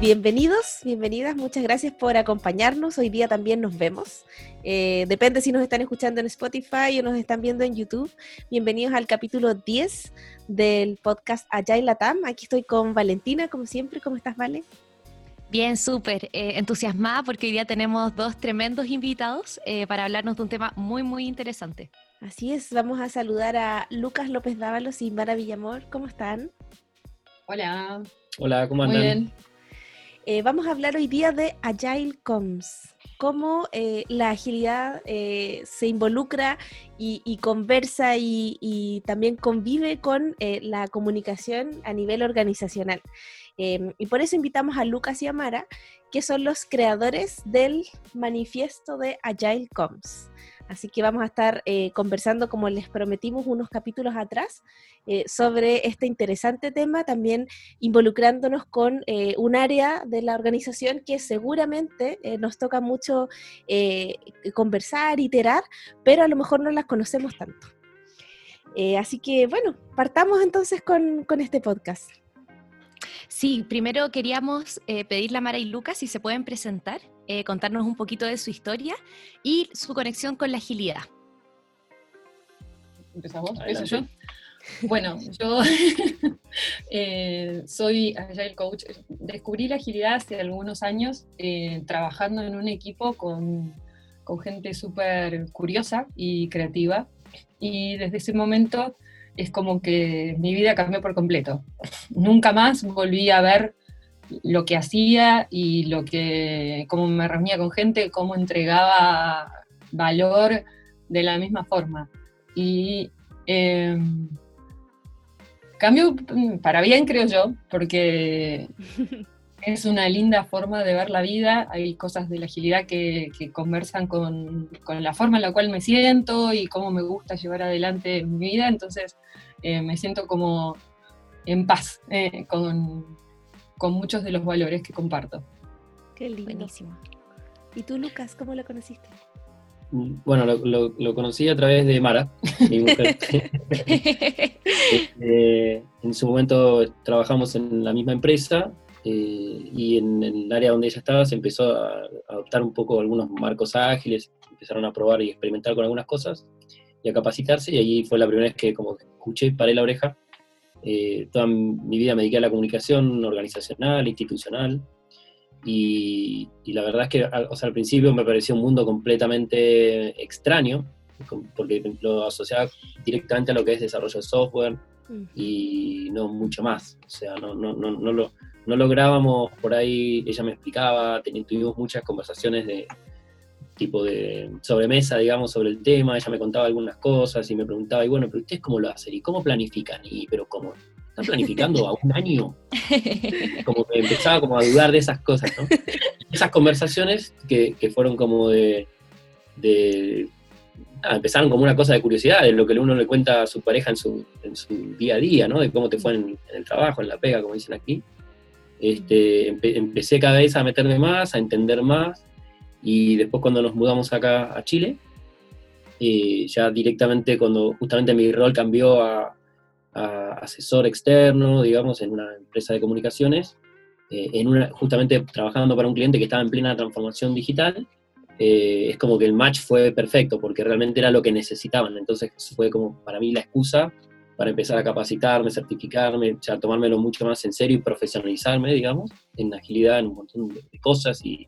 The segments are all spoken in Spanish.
Bienvenidos, bienvenidas, muchas gracias por acompañarnos. Hoy día también nos vemos. Eh, depende si nos están escuchando en Spotify o nos están viendo en YouTube. Bienvenidos al capítulo 10 del podcast Agile Latam. Aquí estoy con Valentina, como siempre. ¿Cómo estás, Vale? Bien, súper eh, entusiasmada porque hoy día tenemos dos tremendos invitados eh, para hablarnos de un tema muy, muy interesante. Así es, vamos a saludar a Lucas López Dávalos y Mara Villamor. ¿Cómo están? Hola. Hola, ¿cómo andan? Muy bien. Eh, vamos a hablar hoy día de Agile Comms, cómo eh, la agilidad eh, se involucra y, conversa y, también convive con la comunicación a nivel organizacional. Em, y por eso invitamos a Lucas y a Mara, que son los creadores del manifiesto de Agile Comms. Así que vamos a estar eh, conversando, como les prometimos unos capítulos atrás, eh, sobre este interesante tema, también involucrándonos con eh, un área de la organización que seguramente nos toca mucho conversar, iterar, pero a lo mejor no las conocemos tanto. así que bueno, partamos entonces con, con este podcast. Sí, primero queríamos pedirle a Mara y Lucas si se pueden presentar eh, contarnos un poquito de su historia y su conexión con la agilidad. ¿Empezamos? yo? Bueno, yo eh, soy Agile Coach. Descubrí la agilidad hace algunos años eh, trabajando en un equipo con, con gente súper curiosa y creativa. Y desde ese momento es como que mi vida cambió por completo. Nunca más volví a ver lo que hacía y lo que, cómo me reunía con gente, cómo entregaba valor de la misma forma. Y em, cambio para bien, creo yo, porque es una linda forma de ver la vida. Hay cosas de la agilidad que, conversan con, la forma en la cual me siento y cómo me gusta llevar adelante mi vida. Entonces eh, me siento como en paz eh, con, con muchos de los valores que comparto. Qué lindo. Buenísimo. ¿Y tú, Lucas, cómo lo conociste? Bueno, lo, conocí a través de Mara, mi mujer. Eh, en su momento trabajamos en la misma empresa eh, y en el área donde ella estaba se empezó a, adoptar un poco algunos marcos ágiles, empezaron a probar y experimentar con algunas cosas y a capacitarse y allí fue la primera vez que como escuché, paré la oreja eh, toda mi vida me dediqué a la comunicación organizacional, institucional, y, la verdad es que o sea, al principio me pareció un mundo completamente extraño, porque lo asociaba directamente a lo que es desarrollo de software mm. y no mucho más. O sea, no, no, no, no, lo, no lográbamos por ahí, ella me explicaba, tuvimos muchas conversaciones de, tipo de sobremesa, digamos, sobre el tema, ella me contaba algunas cosas y me preguntaba, y bueno, pero ustedes cómo lo hacen y cómo planifican, y pero cómo, ¿están planificando a un año? Como que empezaba como a dudar de esas cosas, ¿no? Esas conversaciones que, fueron como de, empezaron como una cosa de curiosidad, de lo que uno le cuenta a su pareja en su, en su día a día, ¿no? De cómo te fue en, el trabajo, en la pega, como dicen aquí. Este, empecé cada vez a meterme más, a entender más, y después cuando nos mudamos acá a Chile, eh, ya directamente cuando justamente mi rol cambió a, asesor externo, digamos, en una empresa de comunicaciones, eh, en una, justamente trabajando para un cliente que estaba en plena transformación digital, eh, es como que el match fue perfecto, porque realmente era lo que necesitaban. Entonces fue como para mí la excusa para empezar a capacitarme, certificarme, ya tomármelo mucho más en serio y profesionalizarme, digamos, en agilidad, en un montón de cosas y,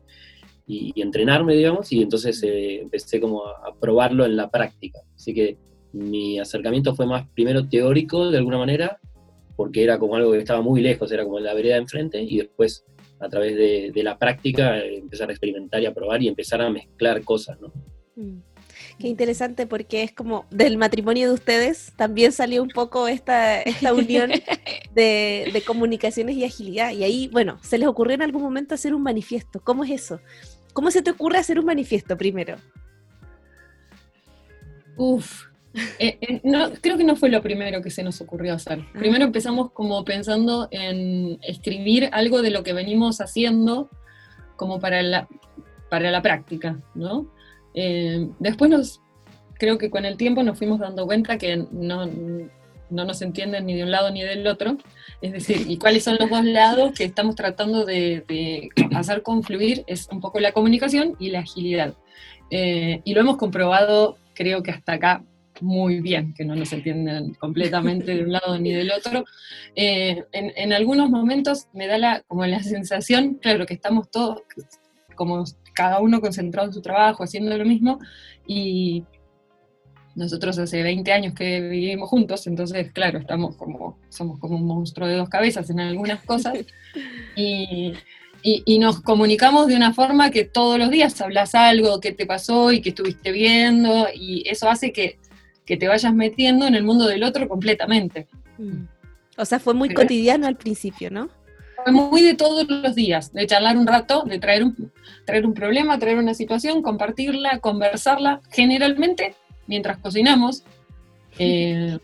y, entrenarme, digamos, y entonces eh, empecé como a, probarlo en la práctica. Así que mi acercamiento fue más primero teórico, de alguna manera, porque era como algo que estaba muy lejos, era como la vereda enfrente, y después a través de, la práctica empezar a experimentar y a probar y empezar a mezclar cosas, ¿no? Mm. Qué interesante porque es como del matrimonio de ustedes también salió un poco esta, esta unión de, de, comunicaciones y agilidad. Y ahí, bueno, se les ocurrió en algún momento hacer un manifiesto. ¿Cómo es eso? ¿Cómo se te ocurre hacer un manifiesto primero? Uf, eh, eh, no, creo que no fue lo primero que se nos ocurrió hacer. Ah. Primero empezamos como pensando en escribir algo de lo que venimos haciendo como para la, para la práctica, ¿no? Eh, después nos, creo que con el tiempo nos fuimos dando cuenta que no, no nos entienden ni de un lado ni del otro. Es decir, y cuáles son los dos lados que estamos tratando de, hacer confluir es un poco la comunicación y la agilidad. Eh, y lo hemos comprobado, creo que hasta acá, muy bien, que no nos entienden completamente de un lado ni del otro. Eh, en, algunos momentos me da la, como la sensación, claro, que estamos todos, como cada uno concentrado en su trabajo, haciendo lo mismo, y nosotros hace 20 años que vivimos juntos, entonces, claro, estamos como, somos como un monstruo de dos cabezas en algunas cosas, y, y, nos comunicamos de una forma que todos los días hablas algo, que te pasó y que estuviste viendo, y eso hace que que te vayas metiendo en el mundo del otro completamente. Mm. O sea, fue muy cotidiano al principio, ¿no? Fue muy de todos los días, de charlar un rato, de traer un, traer un problema, traer una situación, compartirla, conversarla, generalmente mientras cocinamos. Eh,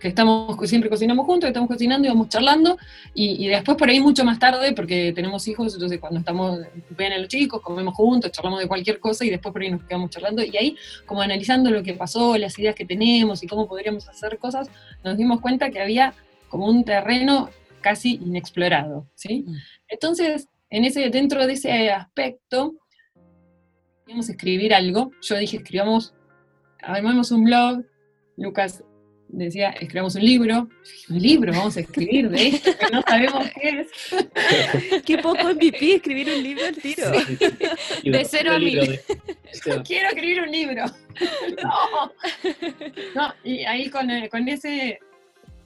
que estamos siempre cocinamos juntos, estamos cocinando y vamos charlando, y, después por ahí mucho más tarde, porque tenemos hijos, entonces cuando estamos, ven a los chicos, comemos juntos, charlamos de cualquier cosa, y después por ahí nos quedamos charlando, y ahí como analizando lo que pasó, las ideas que tenemos y cómo podríamos hacer cosas, nos dimos cuenta que había como un terreno casi inexplorado, ¿sí? Mm. Entonces, en ese, dentro de ese aspecto, queríamos escribir algo, yo dije, escribamos, armamos un blog, Lucas decía, escribamos un libro. Un libro, vamos a escribir de esto que no sabemos qué es. Qué poco MVP escribir un libro al tiro. De cero a mil. Quiero escribir un libro. No. No, y ahí con, eh, con ese.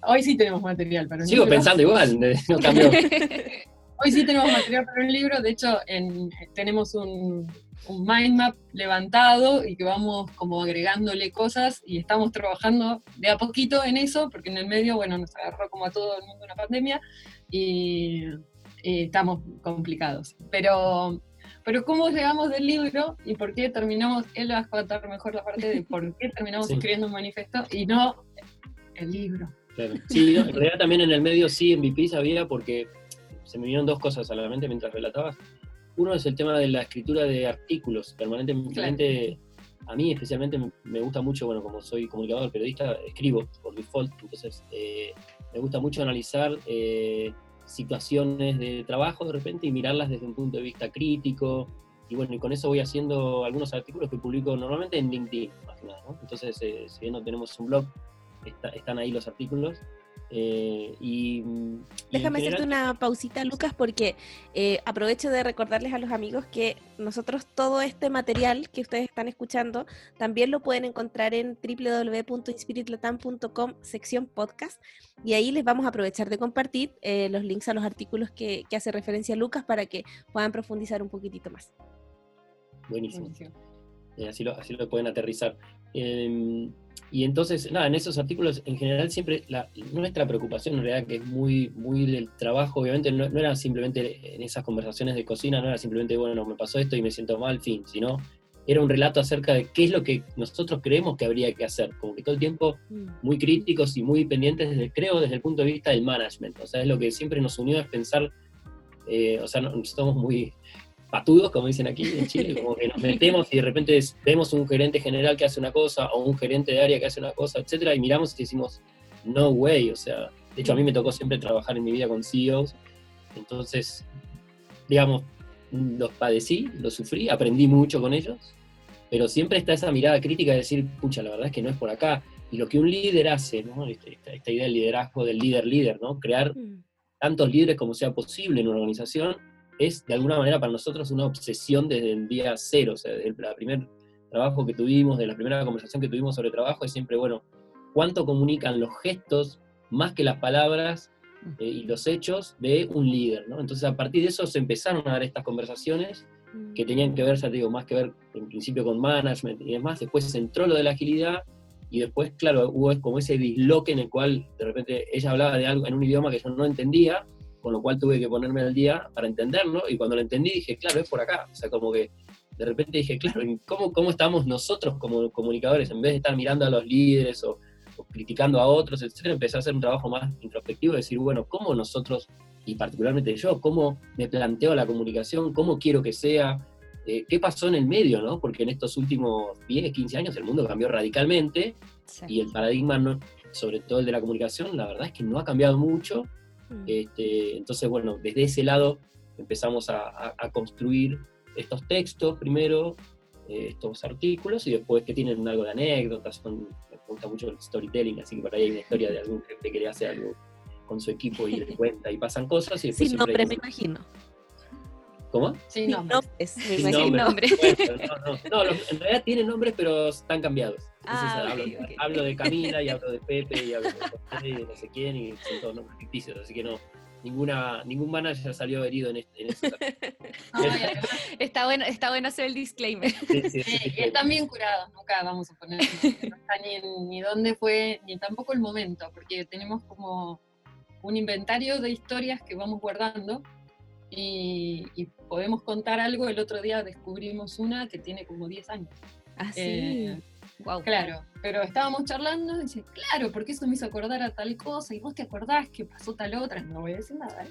Hoy sí tenemos material para un Sigo pensando igual, no cambió. Hoy sí tenemos material para un libro, de hecho en, tenemos un, un mind map levantado y que vamos como agregándole cosas y estamos trabajando de a poquito en eso, porque en el medio, bueno, nos agarró como a todo el mundo una pandemia y, estamos complicados. Pero, pero ¿cómo llegamos del libro y por qué terminamos, él va a contar mejor la parte de por qué terminamos escribiendo un manifiesto y no el libro? Sí, en realidad también en el medio sí, MVP sabía porque se me vinieron dos cosas a la mente mientras relatabas. Uno es el tema de la escritura de artículos. Permanentemente, a mí especialmente me gusta mucho, bueno, como soy comunicador, periodista, escribo por default, entonces eh, me gusta mucho analizar eh, situaciones de trabajo de repente y mirarlas desde un punto de vista crítico. Y bueno, y con eso voy haciendo algunos artículos que publico normalmente en LinkedIn, más que nada, ¿no? Entonces, eh, si bien no tenemos un blog, están ahí los artículos. Eh, y, Déjame hacerte una pausita, Lucas, porque eh, aprovecho de recordarles a los amigos que nosotros todo este material que ustedes están escuchando también lo pueden encontrar en www.inspiritlatam.com sección podcast y ahí les vamos a aprovechar de compartir eh, los links a los artículos que, hace referencia Lucas para que puedan profundizar un poquitito más. Buenísimo. así, lo, así lo pueden aterrizar. Y entonces, nada, en esos artículos en general siempre la, nuestra preocupación en realidad que es muy, muy del trabajo, obviamente no, era simplemente en esas conversaciones de cocina, no era simplemente, bueno, me pasó esto y me siento mal, fin, sino era un relato acerca de qué es lo que nosotros creemos que habría que hacer, como que todo el tiempo mm. muy críticos y muy pendientes, desde, creo, desde el punto de vista del management, o sea, es lo que siempre nos unió es pensar, eh, o sea, no, somos muy patudos, como dicen aquí en Chile, como que nos metemos y de repente vemos un gerente general que hace una cosa o un gerente de área que hace una cosa, etcétera, y miramos y decimos, no way, o sea, de hecho a mí me tocó siempre trabajar en mi vida con CEOs, entonces, digamos, los padecí, los sufrí, aprendí mucho con ellos, pero siempre está esa mirada crítica de decir, pucha, la verdad es que no es por acá, y lo que un líder hace, ¿no? esta, esta idea del liderazgo, del líder-líder, ¿no? Crear mm. tantos líderes como sea posible en una organización, es de alguna manera para nosotros una obsesión desde el día cero, o sea, desde el primer trabajo que tuvimos, de la primera conversación que tuvimos sobre trabajo, es siempre, bueno, ¿cuánto comunican los gestos más que las palabras eh, y los hechos de un líder? ¿no? Entonces, a partir de eso se empezaron a dar estas conversaciones que tenían que ver, ya digo, más que ver en principio con management y demás, después se entró lo de la agilidad y después, claro, hubo como ese disloque en el cual de repente ella hablaba de algo en un idioma que yo no entendía, con lo cual tuve que ponerme al día para entenderlo, y cuando lo entendí dije, claro, es por acá, o sea, como que de repente dije, claro, ¿cómo, cómo estamos nosotros como comunicadores? En vez de estar mirando a los líderes o, criticando a otros, etcétera, empecé a hacer un trabajo más introspectivo, decir, bueno, ¿cómo nosotros, y particularmente yo, cómo me planteo la comunicación, cómo quiero que sea, eh, qué pasó en el medio, ¿no? Porque en estos últimos 10, 15 años el mundo cambió radicalmente y el paradigma no, sobre todo el de la comunicación, la verdad es que no ha cambiado mucho. Mm. Este, entonces, bueno, desde ese lado empezamos a, a- a construir estos textos primero, eh, estos artículos, y después que tienen algo de anécdotas, son, me gusta mucho el storytelling, así que por ahí hay una historia de algún jefe que le hace algo con su equipo y le cuenta y pasan cosas. Y después Sin siempre hay nombre, me imagino. ¿Cómo? Sí, Sin no, nombres, me Sin nombre. Bueno, no, no, no, los- en realidad tienen nombres, pero están cambiados. Entonces Ah, hablo, ok, ok. hablo de Camila y hablo de Pepe y hablo de José y de no sé quién y son todos nombres ficticios, así que no, ninguna, ningún manager salió herido en, este, en ese caso. No, y además, Está bueno, está bueno hacer el disclaimer. Sí, sí, sí, sí, y están bien curados, nunca vamos a poner, no está ni, ni dónde fue, ni tampoco el momento, porque tenemos como un inventario de historias que vamos guardando y, y podemos contar algo. El otro día descubrimos una que tiene como 10 años. Así. Eh, Wow. Claro, pero estábamos charlando y dice, claro, porque eso me hizo acordar a tal cosa y vos te acordás que pasó tal otra, no voy a decir nada.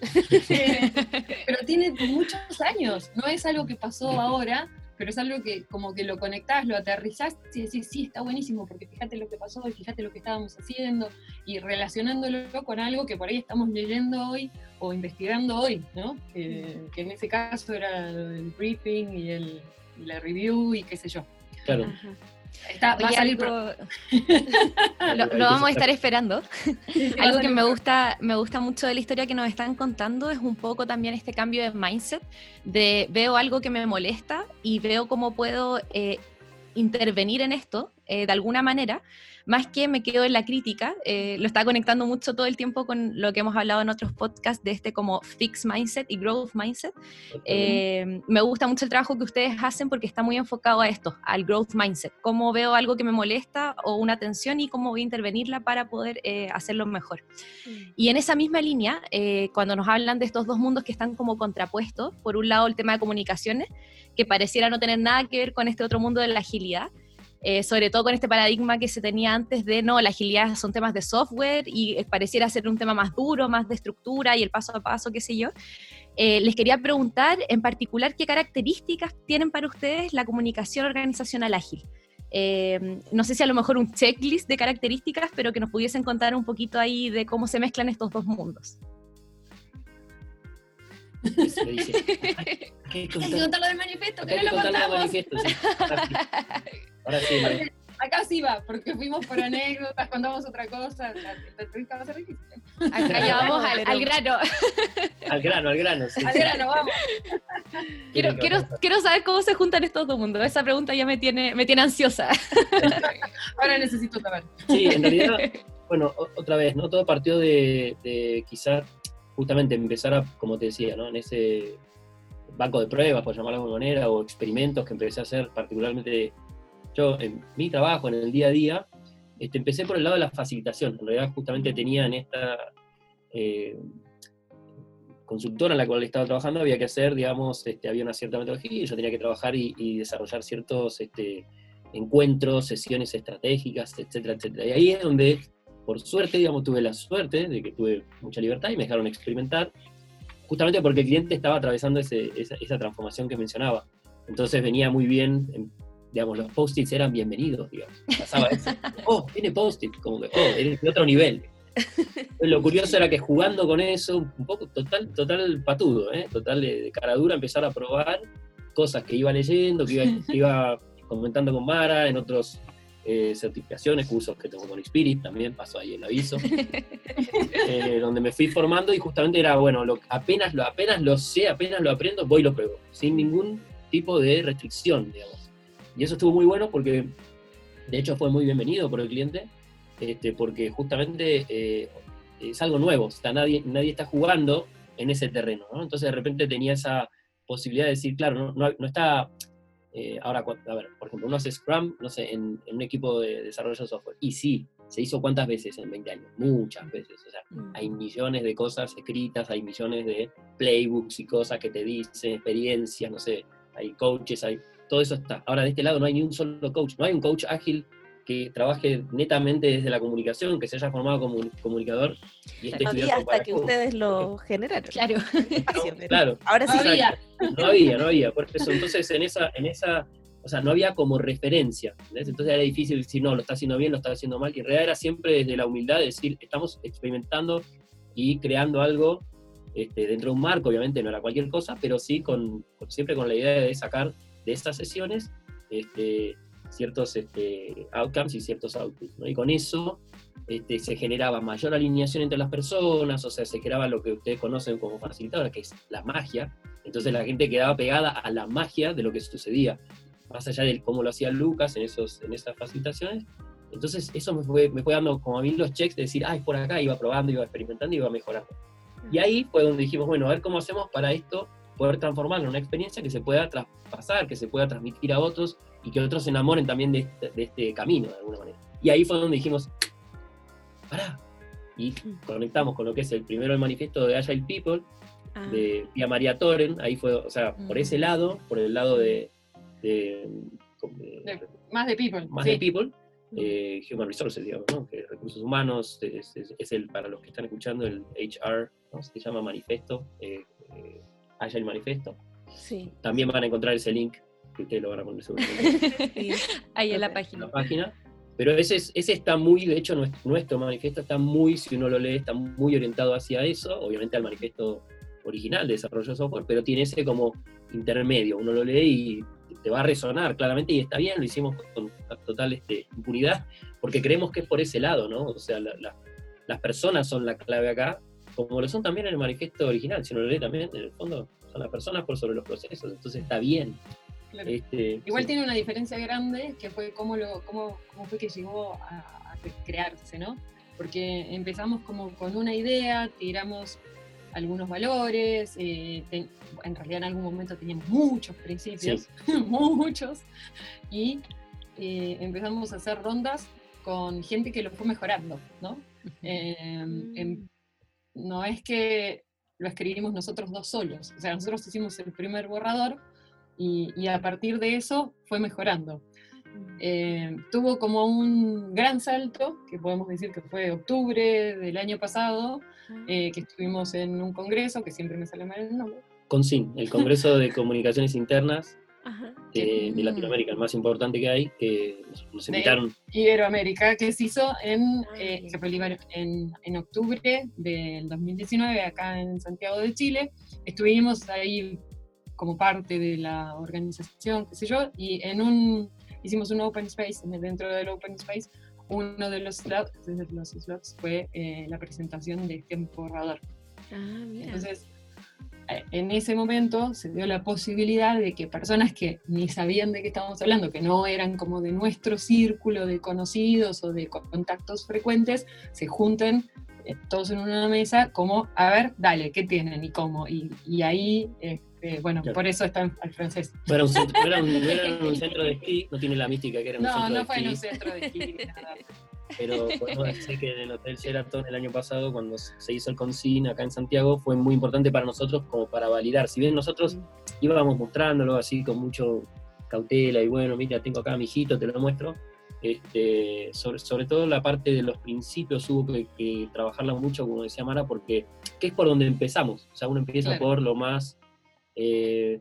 Eh, pero tiene muchos años, no es algo que pasó ahora, pero es algo que como que lo conectás, lo aterrizás y decís, sí, está buenísimo, porque fíjate lo que pasó y fíjate lo que estábamos haciendo y relacionándolo con algo que por ahí estamos leyendo hoy o investigando hoy, ¿no? Que, que en ese caso era el briefing y, el, y la review y qué sé yo. Claro. Ajá. Está, va a salir algo- lo, lo vamos a estar esperando. Algo que me gusta, me gusta mucho de la historia que nos están contando es un poco también este cambio de mindset, de veo algo que me molesta y veo cómo puedo eh, intervenir en esto eh, de alguna manera, más que me quedo en la crítica, eh, lo está conectando mucho todo el tiempo con lo que hemos hablado en otros podcasts de este como fix mindset y growth mindset. Eh, me gusta mucho el trabajo que ustedes hacen porque está muy enfocado a esto, al growth mindset. Cómo veo algo que me molesta o una tensión y cómo voy a intervenirla para poder hacerlo mejor. Y en esa misma línea, cuando nos hablan de estos dos mundos que están como contrapuestos, por un lado el tema de comunicaciones, que pareciera no tener nada que ver con este otro mundo de la agilidad, eh, sobre todo con este paradigma que se tenía antes de, no, la agilidad son temas de software y eh, pareciera ser un tema más duro, más de estructura y el paso a paso, qué sé yo. Eh, les quería preguntar en particular qué características tienen para ustedes la comunicación organizacional ágil. Eh, no sé si a lo mejor un checklist de características, pero que nos pudiesen contar un poquito ahí de cómo se mezclan estos dos mundos. Dice, "Hay que contarlo del manifiesto, que no que lo contamos. sí. Ahora sí. Porque acá sí va, porque fuimos por anécdotas, contamos otra cosa. La, entrevista va a ser difícil. Acá ya vamos al, al grano. Al grano, al grano. sí, A sí. ver, no vamos. Quiero, quiero, quiero saber cómo se juntan estos dos mundos. Esa pregunta ya me tiene, me tiene ansiosa. Ahora necesito saber. Sí, en realidad, bueno, otra vez, ¿no? Todo partió de, de quizás justamente empezar a, como te decía, ¿no? En ese banco de pruebas, por llamarlo de alguna manera, o experimentos que empecé a hacer, particularmente yo en mi trabajo, en el día a día, este, empecé por el lado de la facilitación. En realidad, justamente tenía en esta eh, consultora en la cual estaba trabajando, había que hacer, digamos, este, había una cierta metodología y yo tenía que trabajar y, y desarrollar ciertos este, encuentros, sesiones estratégicas, etcétera, etcétera. Y ahí es donde, por suerte, digamos, tuve la suerte de que tuve mucha libertad y me dejaron experimentar, justamente porque el cliente estaba atravesando ese- esa, esa transformación que mencionaba. Entonces venía muy bien, digamos, los post-its eran bienvenidos, digamos. Pasaba eso. Oh, tiene post-it, como que, oh, eres de otro nivel. Lo curioso era que jugando con eso, un poco total, total patudo, ¿eh? total de, de cara dura, empezar a probar cosas que iba leyendo, que iba, que iba comentando con Mara, en otros eh, certificaciones, cursos que tengo con Spirit, también pasó ahí el aviso, eh, donde me fui formando y justamente era, bueno, lo, apenas, lo, apenas lo sé, apenas lo aprendo, voy y lo pruebo, sin ningún tipo de restricción, digamos. Y eso estuvo muy bueno porque, de hecho, fue muy bienvenido por el cliente, este, porque justamente eh, es algo nuevo, o sea, nadie, nadie está jugando en ese terreno, ¿no? Entonces de repente tenía esa posibilidad de decir, claro, no, no, no está, eh, ahora, a ver, por ejemplo, uno hace Scrum, no sé, en, en un equipo de desarrollo de software, y sí, se hizo cuántas veces en 20 años, muchas veces, o sea, Mm. hay millones de cosas escritas, hay millones de playbooks y cosas que te dicen, experiencias, no sé, hay coaches, hay, todo eso está. Ahora de este lado no hay ni un solo coach, no hay un coach ágil que trabaje netamente desde la comunicación, que se haya formado como un comunicador y esté No había hasta para que ustedes lo generaron. Claro. Claro, Ahora sí. No había. no había, no había. Por eso, entonces, en esa, en esa o sea, no había como referencia, Entonces era difícil decir, no, lo está haciendo bien, lo está haciendo mal, y en realidad era siempre desde la humildad de decir, estamos experimentando y creando algo este, dentro de un marco, obviamente no era cualquier cosa, pero sí con, siempre con la idea de sacar de estas sesiones este, ciertos este, outcomes y ciertos outputs, Y con eso este, se generaba mayor alineación entre las personas, o sea, se creaba lo que ustedes conocen como facilitadora, que es la magia. Entonces la gente quedaba pegada a la magia de lo que sucedía, más allá de cómo lo hacía Lucas en, esos, en esas facilitaciones. Entonces eso me fue, me fue dando como a mí los checks de decir, ah, es por acá, iba probando, iba experimentando, iba mejorando. Y ahí fue donde dijimos, bueno, a ver cómo hacemos para esto, poder transformarlo en una experiencia que se pueda traspasar, que se pueda transmitir a otros y que otros se enamoren también de este, de este camino, de alguna manera. Y ahí fue donde dijimos, pará. Y mm. conectamos con lo que es el primero el manifiesto de Agile People, ah. de Pia María Toren, ahí fue, o sea, por ese mm. lado, por el lado de... más de People. Más de People. Mm. Eh, human Resources, digamos, ¿no? que recursos humanos, es, el, para los que están escuchando, el HR, ¿no? se llama manifiesto, eh, eh, Agile Manifesto. Sí. También van a encontrar ese link que ustedes lo van a poner seguramente. Ahí en la página. La página. Pero ese, ese está muy, de hecho, nuestro, manifiesto está muy, si uno lo lee, está muy orientado hacia eso, obviamente al manifiesto original de desarrollo de software, pero tiene ese como intermedio, uno lo lee y te va a resonar claramente y está bien, lo hicimos con total este, impunidad, porque creemos que es por ese lado, ¿no? O sea, las personas son la clave acá, como lo son también en el manifiesto original, si uno lo lee también, en el fondo son las personas por sobre los procesos, entonces está bien este, Igual tiene una diferencia grande que fue cómo, lo, cómo, cómo fue que llegó a, crearse, ¿no? Porque empezamos como con una idea, tiramos algunos valores, eh, en realidad en algún momento teníamos muchos principios, muchos, y eh, empezamos a hacer rondas con gente que lo fue mejorando, ¿no? Em, no es que lo escribimos nosotros dos solos, o sea, nosotros hicimos el primer borrador, y, a partir de eso fue mejorando. Eh, tuvo como un gran salto, que podemos decir que fue octubre del año pasado, eh, que estuvimos en un congreso, que siempre me sale mal el nombre. CONCIN, el Congreso de Comunicaciones Internas de, Latinoamérica, el más importante que hay, que nos, invitaron. De Iberoamérica, que se hizo en, ah, eh, en, en octubre del 2019, acá en Santiago de Chile. Estuvimos ahí como parte de la organización, qué sé yo, y en un, hicimos un open space, dentro del open space, uno de los slots, los slots fue eh, la presentación de este borrador. Ah, Entonces, eh, en ese momento se dio la posibilidad de que personas que ni sabían de qué estábamos hablando, que no eran como de nuestro círculo de conocidos o de contactos frecuentes, se junten eh, todos en una mesa como, a ver, dale, ¿qué tienen y cómo? Y, y ahí bueno, por eso está al francés. No era, un centro, era, un, centro de esquí, no tiene la mística que era un no, centro no de esquí. No, no fue en un centro de esquí, nada. Pero bueno, sé que en el Hotel Sheraton el año pasado, cuando se hizo el CONCIN acá en Santiago, fue muy importante para nosotros como para validar. Si bien nosotros íbamos mostrándolo así con mucho cautela y bueno, mira, tengo acá a mi hijito, te lo muestro. Este, sobre, sobre todo la parte de los principios hubo que, trabajarla mucho, como decía Mara, porque ¿qué es por donde empezamos? O sea, uno empieza por lo más eh,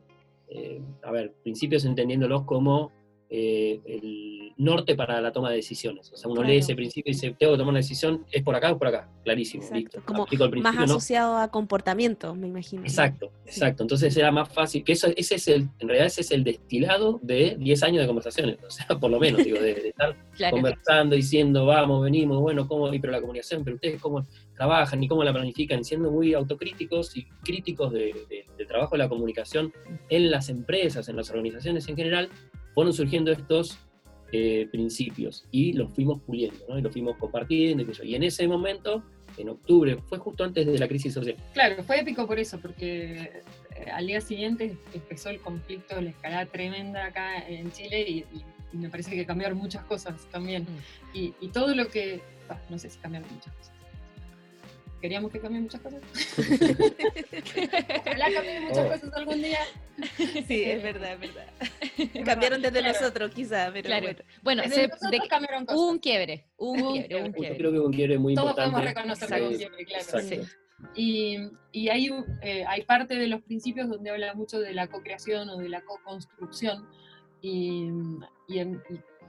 eh, a ver, principios entendiéndolos como eh, el norte para la toma de decisiones. O sea, uno lee ese principio y dice, tengo que tomar una decisión, es por acá o por acá, clarísimo, listo. Como más asociado a comportamiento, me imagino. Exacto, exacto. Entonces era más fácil, que eso, ese es el, en realidad ese es el destilado de 10 años de conversaciones, o sea, por lo menos, digo, de, estar conversando, diciendo, vamos, venimos, bueno, cómo, y pero la comunicación, pero ustedes cómo trabajan y cómo la planifican, siendo muy autocríticos y críticos del trabajo de la comunicación en las empresas, en las organizaciones en general, fueron surgiendo estos eh, principios y los fuimos puliendo, ¿no? Y los fuimos compartiendo y, y en ese momento, en octubre, fue justo antes de la crisis social. Claro, fue épico por eso, porque eh, al día siguiente empezó el conflicto, la escalada tremenda acá en Chile y, me parece que cambiaron muchas cosas también. Mm. Y, y, todo lo que, no sé si cambiaron muchas cosas queríamos que cambien muchas cosas. Ojalá cambien muchas oh. cosas algún día. Sí, es verdad, es verdad. Cambiaron desde nosotros, quizá, pero claro. bueno. Bueno, hubo un quiebre, un quiebre, un quiebre. Yo creo que hubo un quiebre muy Todos importante. Todos podemos reconocer que un quiebre, claro. Sí. Y, y hay, eh, hay parte de los principios donde habla mucho de la co-creación o de la co-construcción, y, y,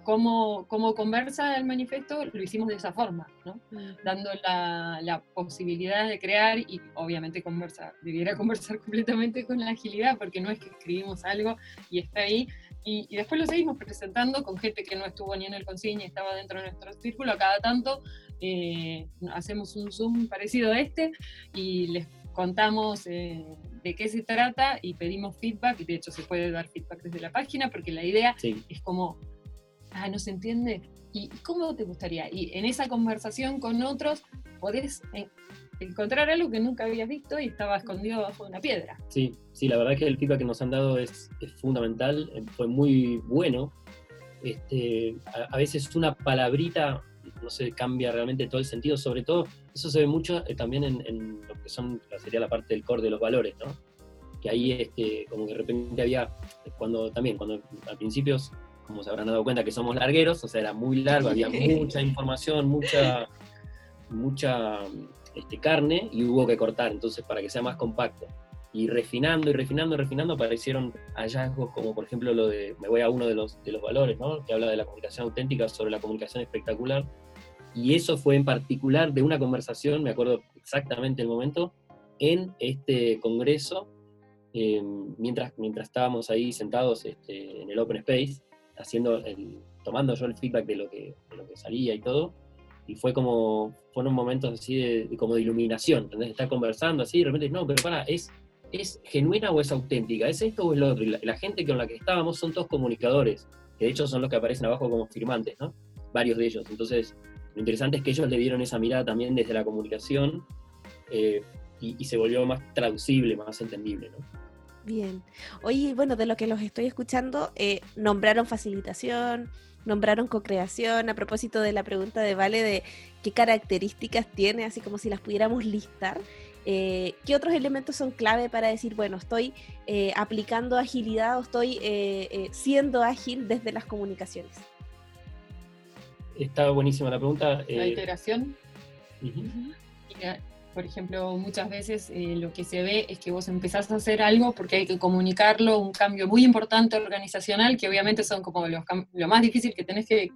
cómo, cómo, conversa el manifiesto, lo hicimos de esa forma, ¿no? dando la, la, posibilidad de crear y obviamente conversar, debiera conversar completamente con la agilidad, porque no es que escribimos algo y está ahí, y, después lo seguimos presentando con gente que no estuvo ni en el consigne, estaba dentro de nuestro círculo, a cada tanto eh, hacemos un Zoom parecido a este y les contamos eh, de qué se trata y pedimos feedback, y de hecho se puede dar feedback desde la página, porque la idea es como, ah, no se entiende, ¿y cómo te gustaría? Y en esa conversación con otros podés encontrar algo que nunca habías visto y estaba escondido bajo una piedra. Sí, sí, la verdad es que el feedback que nos han dado es, fundamental, eh, fue muy bueno. Este, a, veces una palabrita, no sé, cambia realmente todo el sentido, sobre todo, eso se ve mucho eh, también en, lo que son, sería la parte del core de los valores, ¿no? Que ahí, este, como que de repente había, cuando también, cuando al principio, como se habrán dado cuenta que somos largueros, o sea, era muy largo, había mucha información, mucha, mucha este, carne y hubo que cortar, entonces para que sea más compacto. Y refinando y refinando y refinando aparecieron hallazgos como por ejemplo lo de, me voy a uno de los, de los valores, ¿no? que habla de la comunicación auténtica sobre la comunicación espectacular. Y eso fue en particular de una conversación, me acuerdo exactamente el momento, en este congreso, em, mientras, mientras estábamos ahí sentados este, en el Open Space, haciendo el, tomando yo el feedback de lo que, de lo que salía y todo, y fue como, fueron momentos así de, como de iluminación, ¿entendés? Estar conversando así, y de repente, no, pero para, ¿es, ¿es genuina o es auténtica? ¿Es esto o es lo otro? Y la, gente con la que estábamos son todos comunicadores, que de hecho son los que aparecen abajo como firmantes, ¿no? Varios de ellos. Entonces, lo interesante es que ellos le dieron esa mirada también desde la comunicación eh, y, y, se volvió más traducible, más entendible, ¿no? Bien. Oye, bueno, de lo que los estoy escuchando, eh, nombraron facilitación, nombraron co-creación, a propósito de la pregunta de Vale de qué características tiene, así como si las pudiéramos listar. Eh, ¿Qué otros elementos son clave para decir, bueno, estoy eh, aplicando agilidad o estoy eh, siendo ágil desde las comunicaciones? Está buenísima la pregunta. La iteración por ejemplo, muchas veces eh, lo que se ve es que vos empezás a hacer algo porque hay que comunicarlo, un cambio muy importante organizacional, que obviamente son como lo más difícil que tenés que,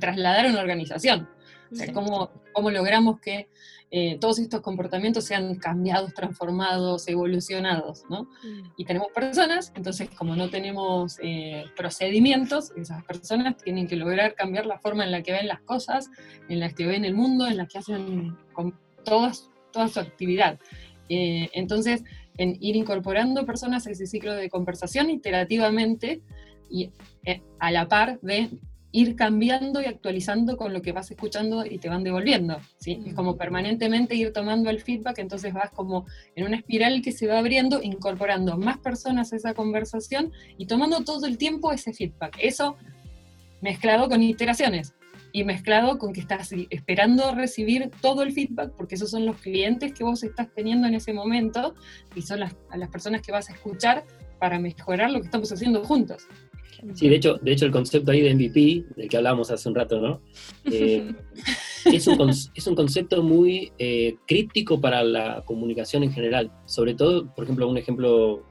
trasladar a una organización. O sea, cómo, cómo, logramos que eh, todos estos comportamientos sean cambiados, transformados, evolucionados, ¿no? Mm. Y tenemos personas, entonces como no tenemos eh, procedimientos, esas personas tienen que lograr cambiar la forma en la que ven las cosas, en la que ven el mundo, en la que hacen con todas toda su actividad. Eh, entonces, en ir incorporando personas a ese ciclo de conversación iterativamente y eh, a la par de ir cambiando y actualizando con lo que vas escuchando y te van devolviendo. ¿sí? Es como permanentemente ir tomando el feedback, entonces vas como en una espiral que se va abriendo, incorporando más personas a esa conversación y tomando todo el tiempo ese feedback. Eso mezclado con iteraciones y mezclado con que estás esperando recibir todo el feedback, porque esos son los clientes que vos estás teniendo en ese momento y son las, las personas que vas a escuchar para mejorar lo que estamos haciendo juntos. Sí, de hecho, de hecho el concepto ahí de MVP, del que hablábamos hace un rato, ¿no? Eh, es, un, es, un, concepto muy eh, crítico para la comunicación en general. Sobre todo, por ejemplo, un ejemplo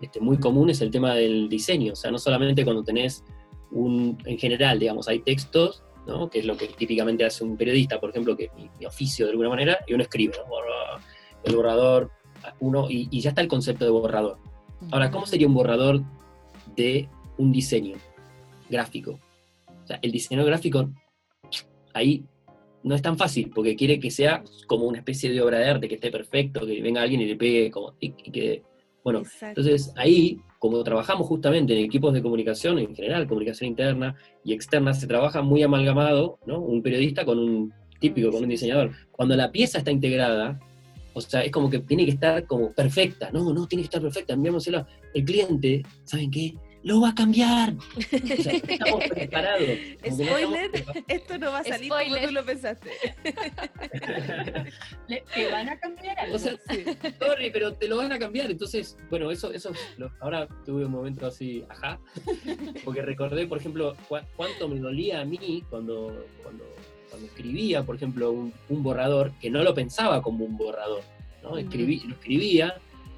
este, muy común es el tema del diseño. O sea, no solamente cuando tenés un, en general, digamos, hay textos que es lo que típicamente hace un periodista, por ejemplo, que es mi, oficio de alguna manera, y uno escribe, el borrador, uno, y, ya está el concepto de borrador. Ahora, ¿cómo sería un borrador de un diseño gráfico? O sea, el diseño gráfico ahí no es tan fácil, porque quiere que sea como una especie de obra de arte, que esté perfecto, que venga alguien y le pegue como, y, que, bueno, entonces ahí como trabajamos justamente en equipos de comunicación, en general, comunicación interna y externa, se trabaja muy amalgamado, ¿no? Un periodista con un típico, con un diseñador. Cuando la pieza está integrada, o sea, es como que tiene que estar como perfecta. No, no, tiene que estar perfecta, enviámosela. El cliente, ¿saben qué? Lo va a cambiar. estamos preparados. Spoiler, esto no va a salir como tú lo pensaste. te van a cambiar algo. sorry, pero te lo van a cambiar. Entonces, bueno, eso, eso ahora tuve un momento así, ajá, porque recordé, por ejemplo, cuánto me dolía a mí cuando, cuando, cuando escribía, por ejemplo, un, borrador, que no lo pensaba como un borrador, ¿no? Escribí, lo escribía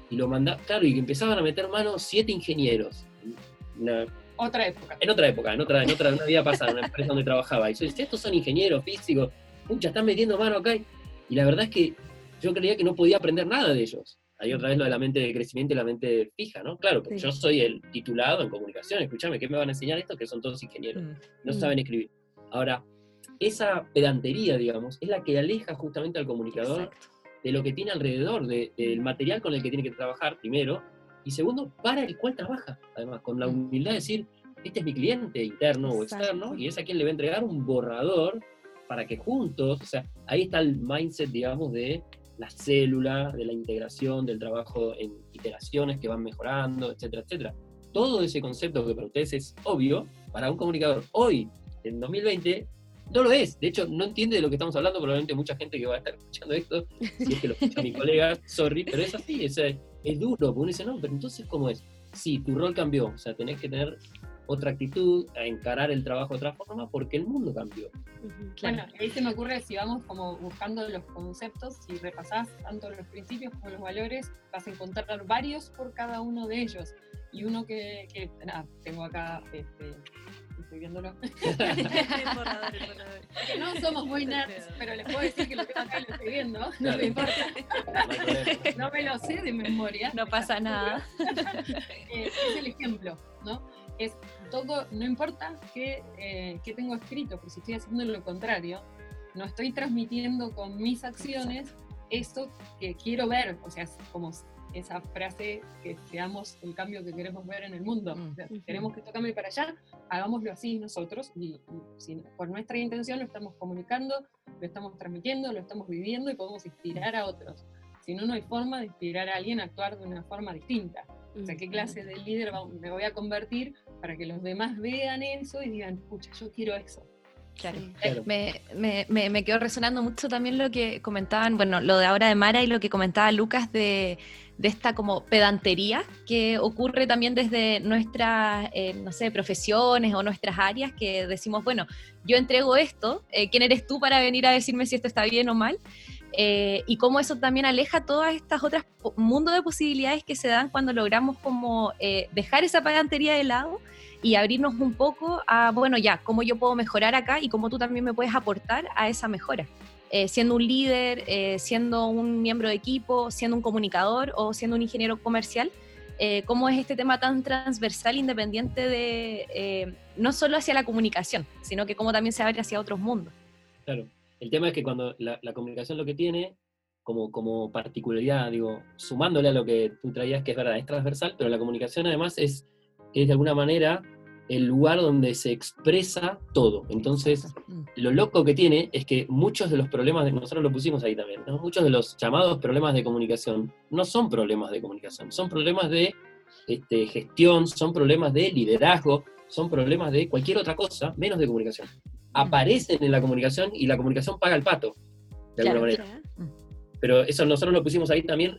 y lo mandaba, claro, y que empezaban a meter mano siete ingenieros otra época. En otra época, en otra, en otra una vida pasada, en una empresa donde trabajaba. Y yo decía, estos son ingenieros físicos, pucha, están metiendo mano acá. Y la verdad es que yo creía que no podía aprender nada de ellos. Ahí otra vez lo de la mente de crecimiento y la mente fija, ¿no? Claro, porque yo soy el titulado en comunicación, escúchame, ¿qué me van a enseñar esto? Que son todos ingenieros, mm. no mm. saben escribir. Ahora, esa pedantería, digamos, es la que aleja justamente al comunicador de lo que tiene alrededor, del material con el que tiene que trabajar, primero, y segundo, para el cual trabaja, además, con la mm. humildad de decir, este es mi cliente interno o externo, y es a quien le va a entregar un borrador para que juntos, o sea, ahí está el mindset, digamos, de la célula, de la integración, del trabajo en iteraciones que van mejorando, etcétera, etcétera. Todo ese concepto que para ustedes es obvio, para un comunicador hoy, en 2020, no lo es. De hecho, no entiende de lo que estamos hablando. Probablemente mucha gente que va a estar escuchando esto, si es que lo escucha mi colega, sorry, pero es así. Es, es duro, porque uno dice, no, pero entonces, ¿cómo es? Sí, tu rol cambió. O sea, tenés que tener otra actitud, a encarar el trabajo de otra forma, porque el mundo cambió. Bueno, ahí se me ocurre, si vamos como buscando los conceptos, si repasás tanto los principios como los valores, vas a encontrar varios por cada uno de ellos. Y uno que, que nada, tengo acá este, estoy viéndolo. no somos muy nerds, pero les puedo decir que lo que acá lo estoy viendo, no me importa. No me lo sé de memoria. No pasa nada. Eh, es el ejemplo, ¿no? Es todo, no importa qué, eh, qué tengo escrito, porque si estoy haciendo lo contrario, no estoy transmitiendo con mis acciones esto que quiero ver, o sea, como esa frase que seamos el cambio que queremos ver en el mundo. Mm. queremos que esto cambie para allá, hagámoslo así nosotros y, por nuestra intención lo estamos comunicando, lo estamos transmitiendo, lo estamos viviendo y podemos inspirar a otros. Si no, no hay forma de inspirar a alguien a actuar de una forma distinta. O sea, ¿qué clase de líder me voy a convertir para que los demás vean eso y digan, escucha, yo quiero eso? Claro. Me, me, me, quedó resonando mucho también lo que comentaban, bueno, lo de ahora de Mara y lo que comentaba Lucas de, de esta como pedantería que ocurre también desde nuestras, eh, no sé, profesiones o nuestras áreas, que decimos, bueno, yo entrego esto, eh, ¿quién eres tú para venir a decirme si esto está bien o mal? Eh, y cómo eso también aleja todas estas otras mundos de posibilidades que se dan cuando logramos como dejar esa pedantería de lado y abrirnos un poco a, bueno, ya, cómo yo puedo mejorar acá y cómo tú también me puedes aportar a esa mejora. Eh, siendo un líder, eh, siendo un miembro de equipo, siendo un comunicador o siendo un ingeniero comercial, eh, cómo es este tema tan transversal, independiente de, no solo hacia la comunicación, sino que cómo también se abre hacia otros mundos. Claro, el tema es que cuando la, la comunicación lo que tiene como, como particularidad, digo, sumándole a lo que tú traías, que es verdad, es transversal, pero la comunicación además es, es de alguna manera el lugar donde se expresa todo. Entonces, lo loco que tiene es que muchos de los problemas, de, nosotros lo pusimos ahí también, muchos de los llamados problemas de comunicación no son problemas de comunicación, son problemas de este, gestión, son problemas de liderazgo, son problemas de cualquier otra cosa, menos de comunicación. Aparecen en la comunicación y la comunicación paga el pato, de alguna manera. Pero eso nosotros lo pusimos ahí también,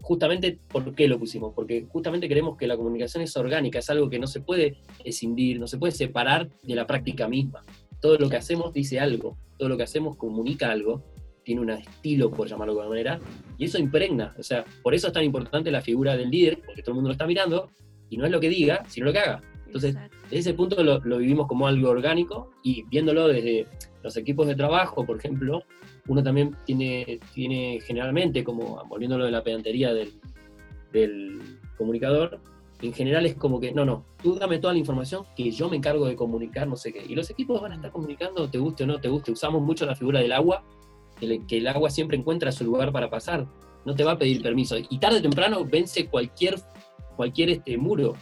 justamente por qué lo pusimos, porque justamente queremos que la comunicación es orgánica, es algo que no se puede escindir, no se puede separar de la práctica misma. Todo lo que hacemos dice algo, todo lo que hacemos comunica algo, tiene un estilo, por llamarlo de alguna manera, y eso impregna. O sea, por eso es tan importante la figura del líder, porque todo el mundo lo está mirando, y no es lo que diga, sino lo que haga. Entonces, desde ese punto lo, lo vivimos como algo orgánico, y viéndolo desde los equipos de trabajo, por ejemplo, uno también tiene, tiene generalmente, como volviéndolo de la pedantería del, comunicador, en general es como que, no, no, tú dame toda la información que yo me encargo de comunicar, no sé qué. Y los equipos van a estar comunicando, te guste o no te guste. Usamos mucho la figura del agua, que, el agua siempre encuentra su lugar para pasar, no te va a pedir permiso. Y tarde o temprano vence cualquier, cualquier este, muro,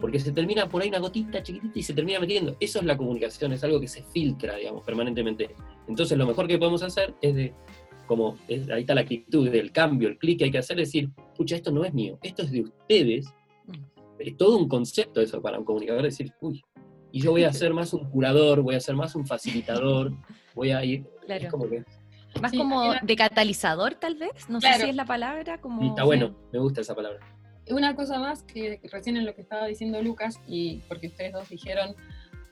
porque se termina por ahí una gotita chiquitita y se termina metiendo. Eso es la comunicación, es algo que se filtra, digamos, permanentemente. Entonces lo mejor que podemos hacer es de, como ahí está la actitud del cambio, el clic que hay que hacer, es decir, escucha, esto no es mío, esto es de ustedes. Mm. Es todo un concepto eso para un comunicador, decir, uy, y yo voy a ser más un curador, voy a ser más un facilitador, voy a ir, es como que... Más como de catalizador, tal vez, no sé si es la palabra. Como... está bueno, me gusta esa palabra. Una cosa más que recién en lo que estaba diciendo Lucas, y porque ustedes dos dijeron,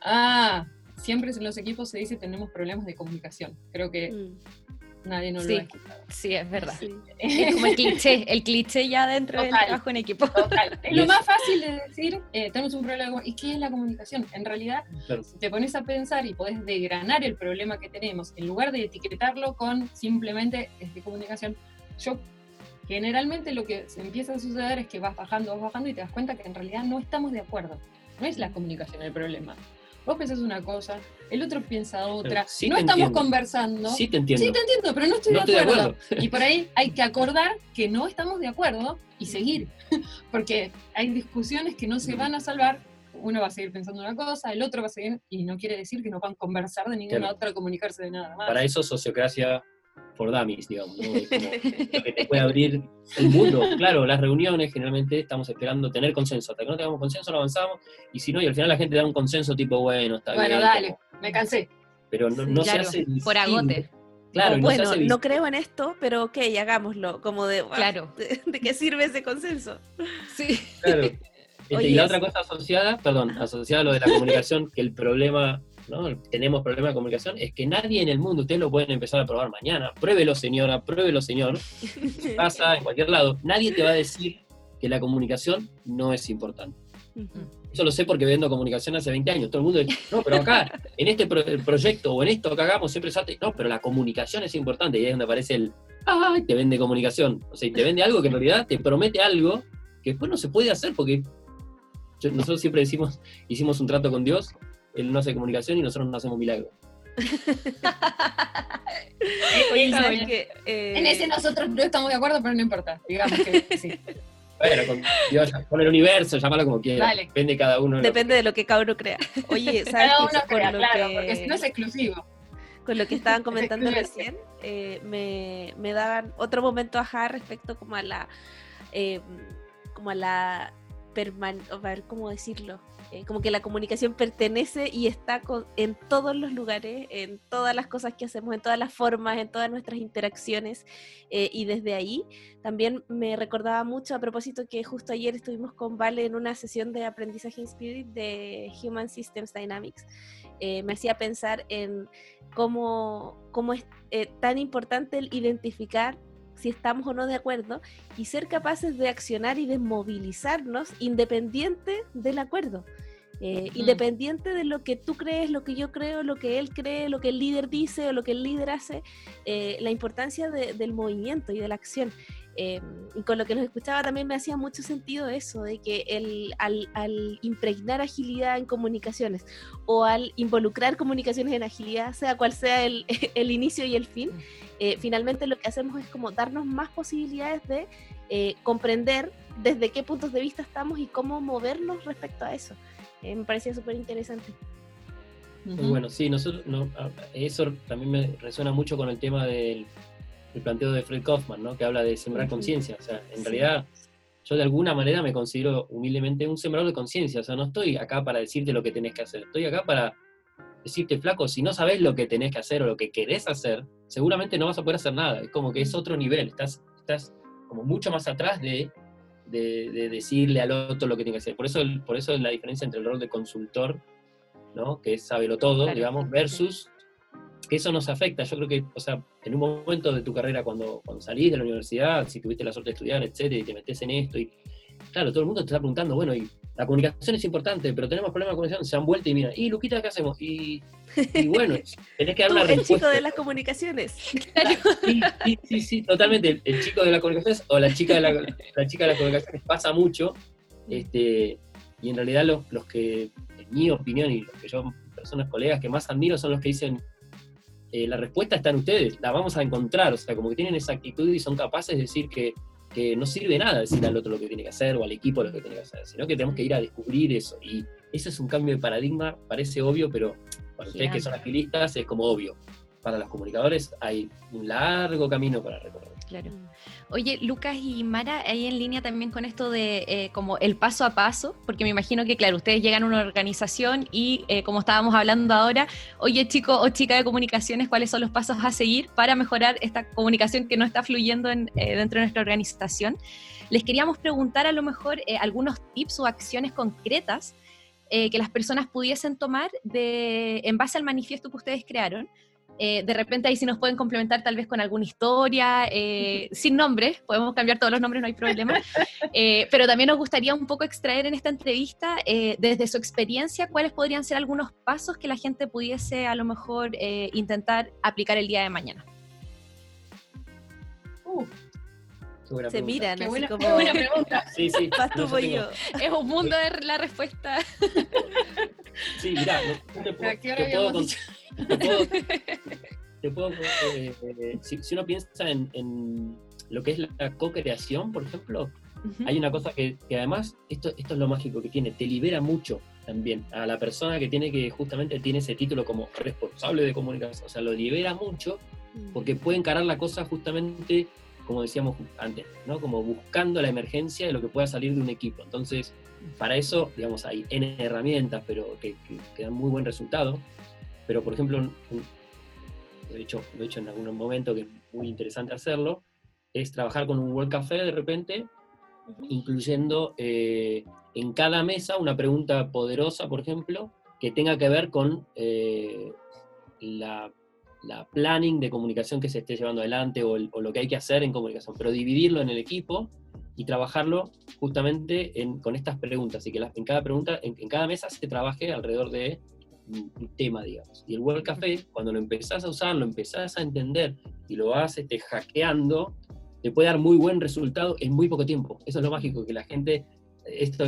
ah, siempre en los equipos se dice tenemos problemas de comunicación. Creo que mm. nadie nos lo ha explicado. Sí, es verdad. Es como el cliché, el cliché ya dentro del trabajo en equipo. Total. Es lo más fácil de decir, eh, tenemos un problema. ¿Y qué es la comunicación? En realidad, si te pones a pensar y podés degranar el problema que tenemos, en lugar de etiquetarlo con simplemente es de comunicación, yo generalmente lo que se empieza a suceder es que vas bajando, vas bajando y te das cuenta que en realidad no estamos de acuerdo. No es la comunicación el problema. Vos pensás una cosa, el otro piensa otra. no estamos conversando. Sí te entiendo. Sí te entiendo, pero no estoy, de, acuerdo. Y por ahí hay que acordar que no estamos de acuerdo y seguir. Porque hay discusiones que no se van a salvar. Uno va a seguir pensando una cosa, el otro va a seguir, y no quiere decir que no van a conversar de ninguna otra, comunicarse de nada más. Para eso sociocracia por dummies, digamos, ¿no? lo que te puede abrir el mundo. Claro, las reuniones generalmente estamos esperando tener consenso. Hasta que no tengamos consenso no avanzamos, y si no, y al final la gente da un consenso tipo, bueno, está bien. Bueno, dale, me cansé. Pero no, se hace Por agote. Claro, bueno, no, creo en esto, pero ok, hagámoslo, como de, claro. ¿de, qué sirve ese consenso? Sí. Claro. Este, y la otra cosa asociada, perdón, asociada a lo de la comunicación, que el problema tenemos problemas de comunicación, es que nadie en el mundo, ustedes lo pueden empezar a probar mañana, pruébelo señora, pruébelo señor, pasa en cualquier lado, nadie te va a decir que la comunicación no es importante. Eso lo sé porque vendo comunicación hace 20 años. Todo el mundo dice, no, pero acá, en este proyecto o en esto que hagamos, siempre salte, no, pero la comunicación es importante. Y ahí es donde aparece el, ay, te vende comunicación. O sea, te vende algo que en realidad te promete algo que después no se puede hacer porque nosotros siempre decimos, hicimos un trato con Dios él no hace comunicación y nosotros no hacemos milagros. Eh, en ese nosotros no estamos de acuerdo, pero no importa. Digamos que sí. Bueno, con, el universo, llámalo como quieras. Depende de cada uno. Depende de lo que cada uno crea. Oye, ¿sabes cada uno crea, claro, porque si no es exclusivo. Con lo que estaban comentando recién, eh, me, me, daban otro momento ajá respecto como a la eh, como a la perman a ver cómo decirlo eh, como que la comunicación pertenece y está en todos los lugares, en todas las cosas que hacemos, en todas las formas, en todas nuestras interacciones. Eh, y desde ahí también me recordaba mucho a propósito que justo ayer estuvimos con Vale en una sesión de aprendizaje in Spirit de Human Systems Dynamics. Eh, me hacía pensar en cómo, cómo es tan importante el identificar si estamos o no de acuerdo y ser capaces de accionar y de movilizarnos independiente del acuerdo. Eh, independiente de lo que tú crees, lo que yo creo, lo que él cree, lo que el líder dice o lo que el líder hace, eh, la importancia del movimiento y de la acción. Em, y con lo que nos escuchaba también me hacía mucho sentido eso, de que el, al, al, impregnar agilidad en comunicaciones o al involucrar comunicaciones en agilidad, sea cual sea el, el inicio y el fin, eh, finalmente lo que hacemos es como darnos más posibilidades de eh, comprender desde qué puntos de vista estamos y cómo movernos respecto a eso. Eh, me parecía súper interesante. Bueno, sí, nosotros, eso también me resuena mucho con el tema del el planteo de Fred Kaufman, ¿no? que habla de sembrar conciencia. O sea, en realidad yo de alguna manera me considero humildemente un sembrador de conciencia. O sea, no estoy acá para decirte lo que tenés que hacer, estoy acá para decirte, flaco, si no sabes lo que tenés que hacer o lo que querés hacer, seguramente no vas a poder hacer nada. Es como que es otro nivel, estás, estás como mucho más atrás de, de, decirle al otro lo que tiene que hacer. Por eso, por eso es la diferencia entre el rol de consultor, ¿no? que es saberlo todo, digamos, versus que eso nos afecta. Yo creo que, o sea, en un momento de tu carrera, cuando, cuando salís de la universidad, si tuviste la suerte de estudiar, etcétera, y te metes en esto, y claro, todo el mundo te está preguntando, bueno, y la comunicación es importante, pero tenemos problemas de comunicación, se han vuelto y mira, y Luquita, ¿qué hacemos? Y, bueno, tenés que dar una respuesta. El chico de las comunicaciones. Sí, sí, sí, sí totalmente. El, chico de las comunicaciones o la chica de la, la chica de las comunicaciones pasa mucho, este, y en realidad los, los que, en mi opinión, y los que yo, personas, colegas que más admiro son los que dicen, eh, la respuesta está en ustedes, la vamos a encontrar, o sea, como que tienen esa actitud y son capaces de decir que, que no sirve nada decir al otro lo que tiene que hacer o al equipo lo que tiene que hacer, sino que tenemos que ir a descubrir eso. Y ese es un cambio de paradigma, parece obvio, pero para ustedes que son agilistas es como obvio. Para los comunicadores hay un largo camino para recorrer. Claro. Oye, Lucas y Mara, ahí en línea también con esto de eh, como el paso a paso, porque me imagino que, claro, ustedes llegan a una organización y eh, como estábamos hablando ahora, oye, chico o chica de comunicaciones, ¿cuáles son los pasos a seguir para mejorar esta comunicación que no está fluyendo en, eh, dentro de nuestra organización? Les queríamos preguntar a lo mejor algunos tips o acciones concretas que las personas pudiesen tomar de, en base al manifiesto que ustedes crearon Eh, de repente ahí sí nos pueden complementar tal vez con alguna historia, eh, sin nombres, podemos cambiar todos los nombres, no hay problema. Eh, pero también nos gustaría un poco extraer en esta entrevista, desde su experiencia, cuáles podrían ser algunos pasos que la gente pudiese a lo mejor intentar aplicar el día de mañana. Uh, se miran así como... Qué buena pregunta. Sí, sí. yo. Es un mundo de la respuesta. Sí, mira, te, puedo, te puedo, eh, eh, si, uno piensa en, lo que es la co-creación, por ejemplo, hay una cosa que, además, esto, esto es lo mágico que tiene, te libera mucho también a la persona que tiene que justamente tiene ese título como responsable de comunicación, o sea, lo libera mucho mm. porque puede encarar la cosa justamente como decíamos antes, ¿no? Como buscando la emergencia de lo que pueda salir de un equipo. Entonces, para eso, digamos, hay N herramientas, pero que, dan muy buen resultado. Pero, por ejemplo, lo he, hecho, lo he hecho en algún momento que es muy interesante hacerlo, es trabajar con un World Café de repente, incluyendo eh, en cada mesa una pregunta poderosa, por ejemplo, que tenga que ver con eh, la la planning de comunicación que se esté llevando adelante o, lo que hay que hacer en comunicación, pero dividirlo en el equipo y trabajarlo justamente con estas preguntas y que en cada pregunta, en, cada mesa se trabaje alrededor de un tema, digamos. Y el World Café, cuando lo empezás a usar, lo empezás a entender y lo vas este, hackeando, te puede dar muy buen resultado en muy poco tiempo. Eso es lo mágico, que la gente, esto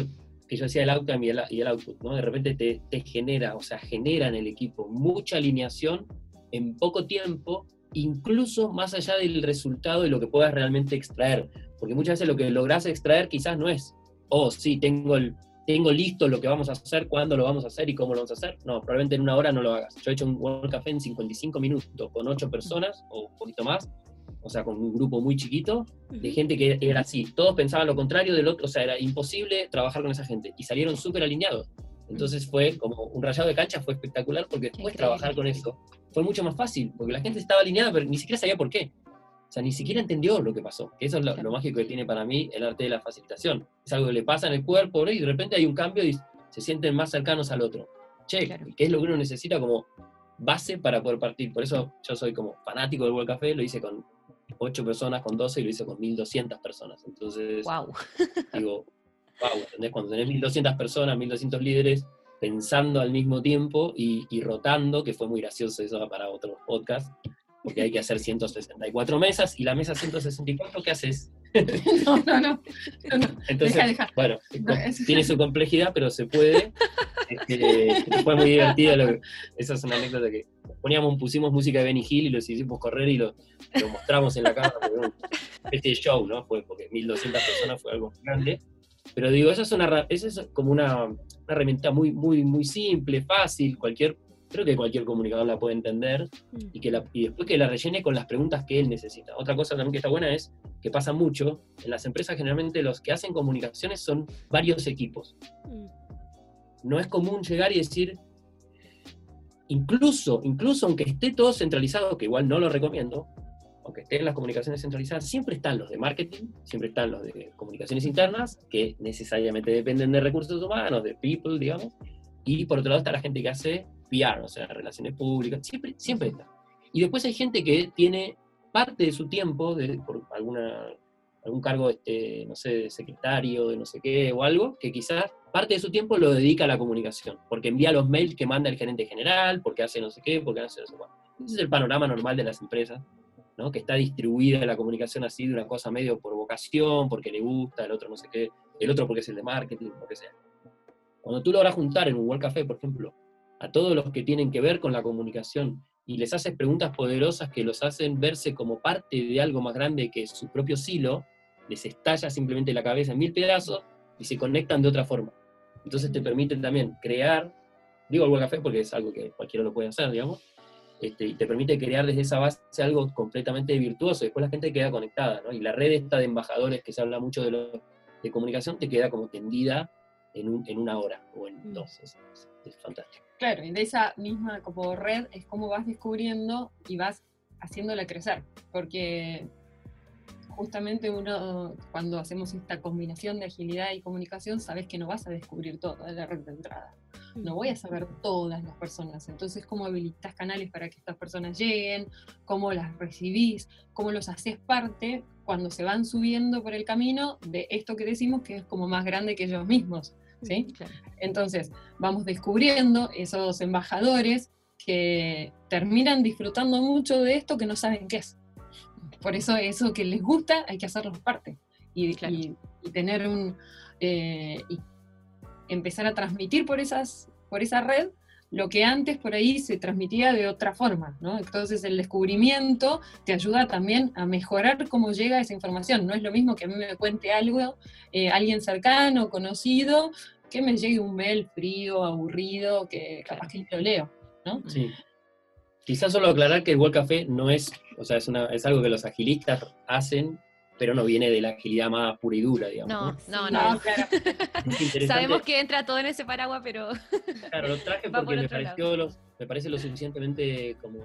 que yo decía, el outcome y el, y el output, ¿no? De repente te, te genera, o sea, genera en el equipo mucha alineación en poco tiempo, incluso más allá del resultado de lo que puedas realmente extraer. Porque muchas veces lo que logras extraer quizás no es, oh, sí, tengo, el, tengo listo lo que vamos a hacer, cuándo lo vamos a hacer y cómo lo vamos a hacer. No, probablemente en una hora no lo hagas. Yo he hecho un World Café en 55 minutos con 8 personas o un poquito más, o sea, con un grupo muy chiquito, de gente que era así. Todos pensaban lo contrario del otro, o sea, era imposible trabajar con esa gente y salieron súper alineados. Entonces fue como un rayado de cancha, fue espectacular porque después trabajar con eso fue mucho más fácil, porque la gente estaba alineada, pero ni siquiera sabía por qué. O sea, ni siquiera entendió lo que pasó. Eso es lo, mágico que tiene para mí el arte de la facilitación. Es algo que le pasa en el cuerpo y de repente hay un cambio y se sienten más cercanos al otro. Che, ¿qué es lo que uno necesita como base para poder partir? Por eso yo soy como fanático del World Café, lo hice con 8 personas, con 12 y lo hice con 1200 personas. Entonces, wow. digo, wow, ¿entendés? Cuando tenés 1200 personas, 1200 líderes, pensando al mismo tiempo y, rotando, que fue muy gracioso eso para otros podcasts, porque hay que hacer 164 mesas y la mesa 164, ¿qué haces? No, no, no. Entonces, bueno, tiene su complejidad, pero se puede. Este, fue muy divertido. esa es una anécdota que poníamos, pusimos música de Benny Hill y los hicimos correr y lo, mostramos en la cámara. Este show, ¿no? Fue porque 1200 personas fue algo grande. Pero digo, esa es, una, esa es como una, una, herramienta muy, muy, muy simple, fácil, cualquier, creo que cualquier comunicador la puede entender y, que la, y después que la rellene con las preguntas que él necesita. Otra cosa también que está buena es que pasa mucho, en las empresas generalmente los que hacen comunicaciones son varios equipos. Mm. No es común llegar y decir, incluso, incluso aunque esté todo centralizado, que igual no lo recomiendo, aunque estén las comunicaciones centralizadas, siempre están los de marketing, siempre están los de comunicaciones internas, que necesariamente dependen de recursos humanos, de people, digamos, y por otro lado está la gente que hace PR, o sea, relaciones públicas, siempre, siempre está. Y después hay gente que tiene parte de su tiempo, de, por alguna, algún cargo, este, no sé, de secretario, de no sé qué, o algo, que quizás parte de su tiempo lo dedica a la comunicación, porque envía los mails que manda el gerente general, porque hace no sé qué, porque hace no sé cuál. Ese es el panorama normal de las empresas que está distribuida la comunicación así de una cosa medio por vocación, porque le gusta, el otro no sé qué, el otro porque es el de marketing, lo que sea. Cuando tú logras juntar en un World Café, por ejemplo, a todos los que tienen que ver con la comunicación y les haces preguntas poderosas que los hacen verse como parte de algo más grande que su propio silo, les estalla simplemente la cabeza en mil pedazos y se conectan de otra forma. Entonces te permiten también crear, digo el Café porque es algo que cualquiera lo puede hacer, digamos, este, y te permite crear desde esa base algo completamente virtuoso. Después la gente queda conectada, ¿no? Y la red esta de embajadores que se habla mucho de, lo, de comunicación te queda como tendida en, en una hora o en mm. dos. Es, fantástico. Claro, y de esa misma como red es como vas descubriendo y vas haciéndola crecer, porque justamente uno, cuando hacemos esta combinación de agilidad y comunicación, sabes que no vas a descubrir todo de la red de entrada no voy a saber todas las personas. Entonces, ¿cómo habilitas canales para que estas personas lleguen? ¿Cómo las recibís? ¿Cómo los haces parte cuando se van subiendo por el camino de esto que decimos que es como más grande que ellos mismos? ¿Sí? Entonces, vamos descubriendo esos embajadores que terminan disfrutando mucho de esto que no saben qué es. Por eso eso que les gusta hay que hacerlo parte y, tener un... Eh, y empezar a transmitir por, esas, por esa red lo que antes por ahí se transmitía de otra forma, ¿no? Entonces el descubrimiento te ayuda también a mejorar cómo llega esa información. No es lo mismo que a mí me cuente algo, eh, alguien cercano, conocido, que me llegue un mail frío, aburrido, que capaz que lo leo, ¿no? Sí. Quizás solo aclarar que el World Café no es, o sea, es, una, es algo que los agilistas hacen pero no viene de la agilidad más pura y dura, digamos. No, no, no. Claro. Sabemos que entra todo en ese paraguas, pero... Claro, lo traje porque me, pareció me parece lo suficientemente como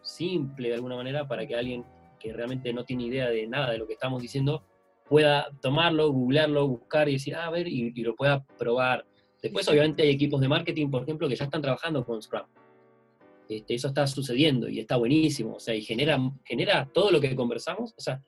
simple de alguna manera para que alguien que realmente no tiene idea de nada de lo que estamos diciendo pueda tomarlo, googlearlo, buscar y decir, ah, a ver, y, lo pueda probar. Después, obviamente, hay equipos de marketing, por ejemplo, que ya están trabajando con Scrum. Este, eso está sucediendo y está buenísimo, o sea, y genera, genera todo lo que conversamos, o sea,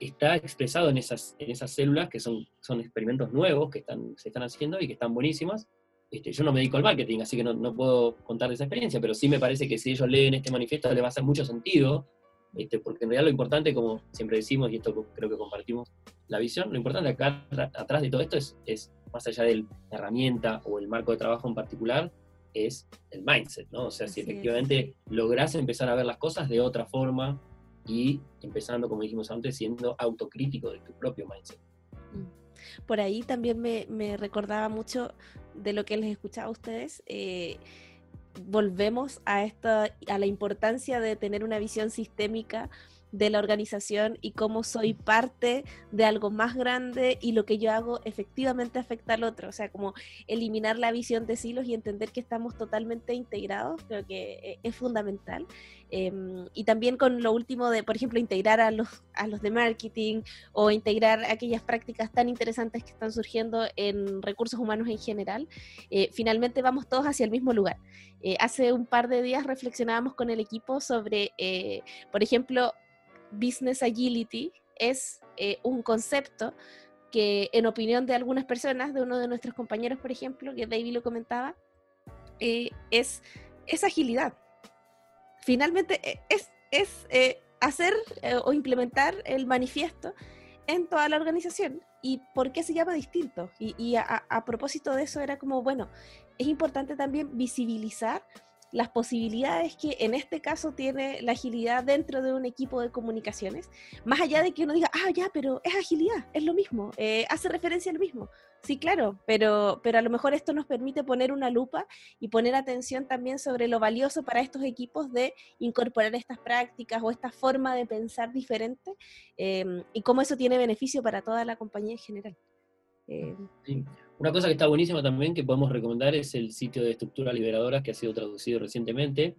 está expresado en esas, en esas células que son, son experimentos nuevos que están, se están haciendo y que están buenísimas. Este, yo no me dedico al marketing, así que no, no, puedo contar esa experiencia, pero sí me parece que si ellos leen este manifiesto les va a hacer mucho sentido, este, porque en realidad lo importante, como siempre decimos, y esto creo que compartimos la visión, lo importante acá atrás de todo esto es, es más allá de la herramienta o el marco de trabajo en particular, es el mindset, ¿no? O sea, si efectivamente lográs empezar a ver las cosas de otra forma, y empezando, como dijimos antes, siendo autocrítico de tu propio mindset. Mm. Por ahí también me, me recordaba mucho de lo que les escuchaba a ustedes. Eh, volvemos a, esta, a la importancia de tener una visión sistémica de la organización y cómo soy parte de algo más grande y lo que yo hago efectivamente afecta al otro. O sea, como eliminar la visión de silos y entender que estamos totalmente integrados, creo que eh, es fundamental. Em, y también con lo último de, por ejemplo, integrar a los, a los de marketing o integrar aquellas prácticas tan interesantes que están surgiendo en recursos humanos en general, eh, finalmente vamos todos hacia el mismo lugar. Eh, hace un par de días reflexionábamos con el equipo sobre, por ejemplo, Business Agility es eh, un concepto que en opinión de algunas personas, de uno de nuestros compañeros, por ejemplo, que David lo comentaba, eh, es, es, agilidad. Finalmente eh, es, es hacer o implementar el manifiesto en toda la organización. ¿Y por qué se llama distinto? Y, a propósito de eso era como, bueno, es importante también visibilizar las posibilidades que en este caso tiene la agilidad dentro de un equipo de comunicaciones, más allá de que uno diga, ah, ya, pero es agilidad, es lo mismo, eh, hace referencia a lo mismo. Sí, claro, pero, pero a lo mejor esto nos permite poner una lupa y poner atención también sobre lo valioso para estos equipos de incorporar estas prácticas o esta forma de pensar diferente em, y cómo eso tiene beneficio para toda la compañía en general. Eh, Una cosa que está buenísima también que podemos recomendar es el sitio de estructuras liberadoras que ha sido traducido recientemente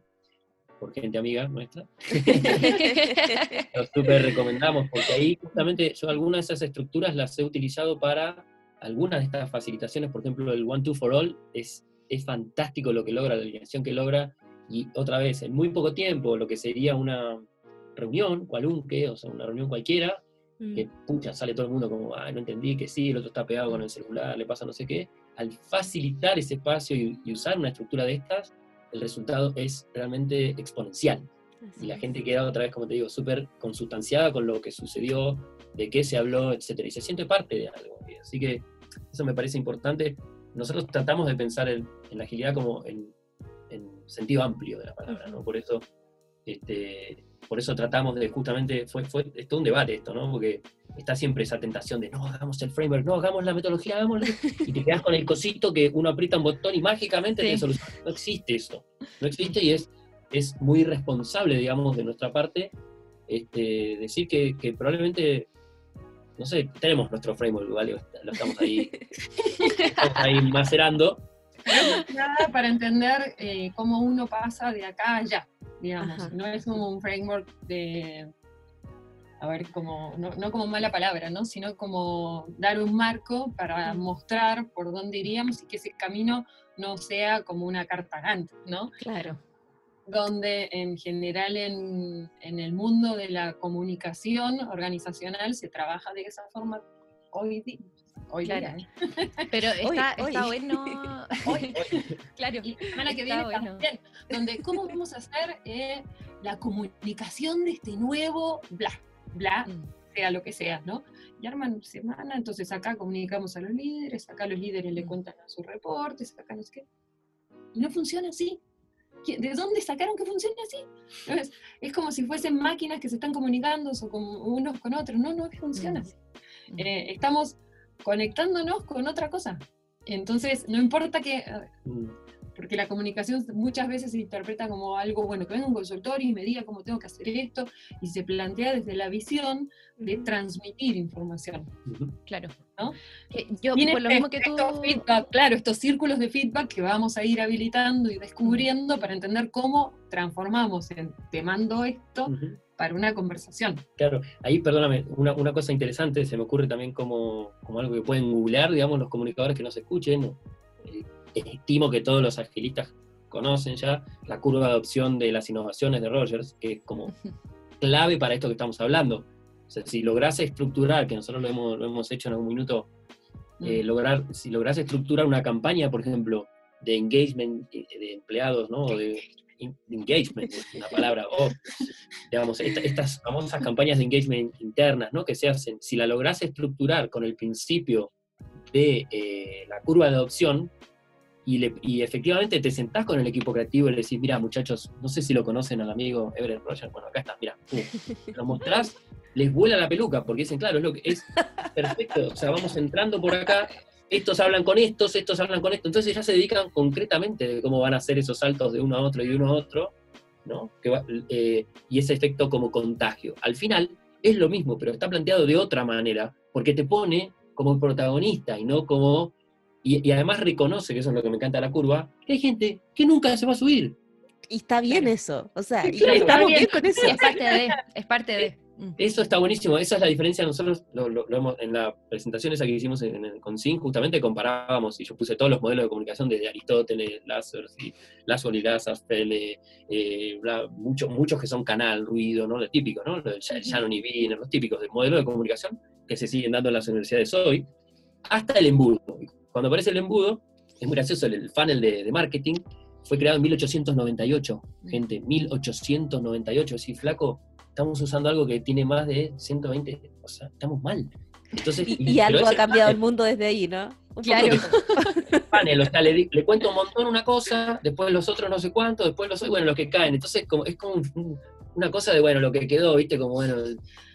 por gente amiga nuestra. Lo súper recomendamos porque ahí justamente yo algunas de esas estructuras las he utilizado para algunas de estas facilitaciones, por ejemplo el One Two for All es, es fantástico lo que logra, la alineación que logra y otra vez en muy poco tiempo lo que sería una reunión, cualunque, o sea, una reunión cualquiera, que mm. pucha, sale todo el mundo como, ah, no entendí, que sí, el otro está pegado con el celular, le pasa no sé qué. Al facilitar ese espacio y, usar una estructura de estas, el resultado es realmente exponencial. y la gente queda otra vez, como te digo, súper consustanciada con lo que sucedió, de qué se habló, etcétera, y se siente parte de algo. Así que eso me parece importante. Nosotros tratamos de pensar en, la agilidad como en, en, sentido amplio de la palabra, ¿no? Por eso este, por eso tratamos de justamente, fue, fue todo un debate esto, ¿no? Porque está siempre esa tentación de, no, hagamos el framework, no, hagamos la metodología, hagamos y te quedas con el cosito que uno aprieta un botón y mágicamente te soluciona. No existe eso, no existe y es, es muy irresponsable, digamos, de nuestra parte este, decir que, que probablemente no sé, tenemos nuestro framework, ¿vale? Lo estamos ahí, estamos ahí macerando. Nada para entender eh, cómo uno pasa de acá a allá digamos. No es como un framework de a ver, como, no, como mala palabra, ¿no? sino como dar un marco para mostrar por dónde iríamos y que ese camino no sea como una carta ¿no? Claro. Donde en general en, el mundo de la comunicación organizacional se trabaja de esa forma hoy día. Hoy claro. ¿eh? Pero está, está bueno. Hoy, claro. Y la semana que viene también. Donde, ¿cómo vamos a hacer eh, la comunicación de este nuevo bla? bla, mm. sea lo que sea, ¿no? Y arman semana, entonces acá comunicamos a los líderes, acá los líderes le mm. cuentan a sus reportes, acá no sé qué. Y no funciona así. ¿De dónde sacaron que funcione así? Es, como si fuesen máquinas que se están comunicando o con unos con otros. No, no funciona mm. así. Eh, estamos conectándonos con otra cosa. Entonces, no importa que porque la comunicación muchas veces se interpreta como algo, bueno, que venga un consultorio y me diga cómo tengo que hacer esto, y se plantea desde la visión de transmitir información. Claro. ¿no? yo, por lo mismo que tú... claro, estos círculos de feedback que vamos a ir habilitando y descubriendo para entender cómo transformamos en te mando esto para una conversación. Claro, ahí, perdóname, una, una, cosa interesante, se me ocurre también como, como algo que pueden googlear, digamos, los comunicadores que nos escuchen, eh, estimo que todos los agilistas conocen ya, la curva de adopción de las innovaciones de Rogers, que es como clave para esto que estamos hablando. O sea, si logras estructurar, que nosotros lo hemos, lo hemos hecho en algún minuto, eh, mm. lograr, si logras estructurar una campaña, por ejemplo, de engagement de empleados, ¿no? de engagement, una palabra, o digamos, estas famosas campañas de engagement internas, ¿no? Que se hacen, si la logras estructurar con el principio de eh, la curva de adopción, y, efectivamente te sentás con el equipo creativo y le decís, mira muchachos, no sé si lo conocen al amigo Everett Rogers, bueno, acá está, mira, lo mostrás, les vuela la peluca, porque dicen, claro, es lo que es perfecto, o sea, vamos entrando por acá, estos hablan con estos, estos hablan con esto, entonces ya se dedican concretamente de cómo van a hacer esos saltos de uno a otro y de uno a otro, ¿no? Eh, y ese efecto como contagio. Al final es lo mismo, pero está planteado de otra manera, porque te pone como protagonista y no como y, además reconoce, que eso es lo que me encanta de la curva, que hay gente que nunca se va a subir. Y está bien eso, o sea, estamos bien. con eso. Es parte de, es parte de. Eso está buenísimo, esa es la diferencia. Nosotros lo, lo, en la presentación esa que hicimos en, el, con SIN, justamente comparábamos, y yo puse todos los modelos de comunicación desde Aristóteles, Lazarus, y Lazo y Fele, eh, muchos, muchos que son canal, ruido, ¿no? Lo típico, ¿no? Lo Shannon y Wiener, los típicos del modelo de comunicación que se siguen dando en las universidades hoy, hasta el embudo. Cuando aparece el embudo, es muy gracioso, el, funnel de, marketing fue creado en 1898, mm. gente, 1898, sí, flaco, estamos usando algo que tiene más de 120, o sea, estamos mal. Entonces, y, algo ha cambiado el mundo desde ahí, ¿no? claro. Panel, o sea, le, cuento un montón una cosa, después los otros no sé cuánto, después los bueno, los que caen. Entonces, como, es como una cosa de, bueno, lo que quedó, viste, como, bueno,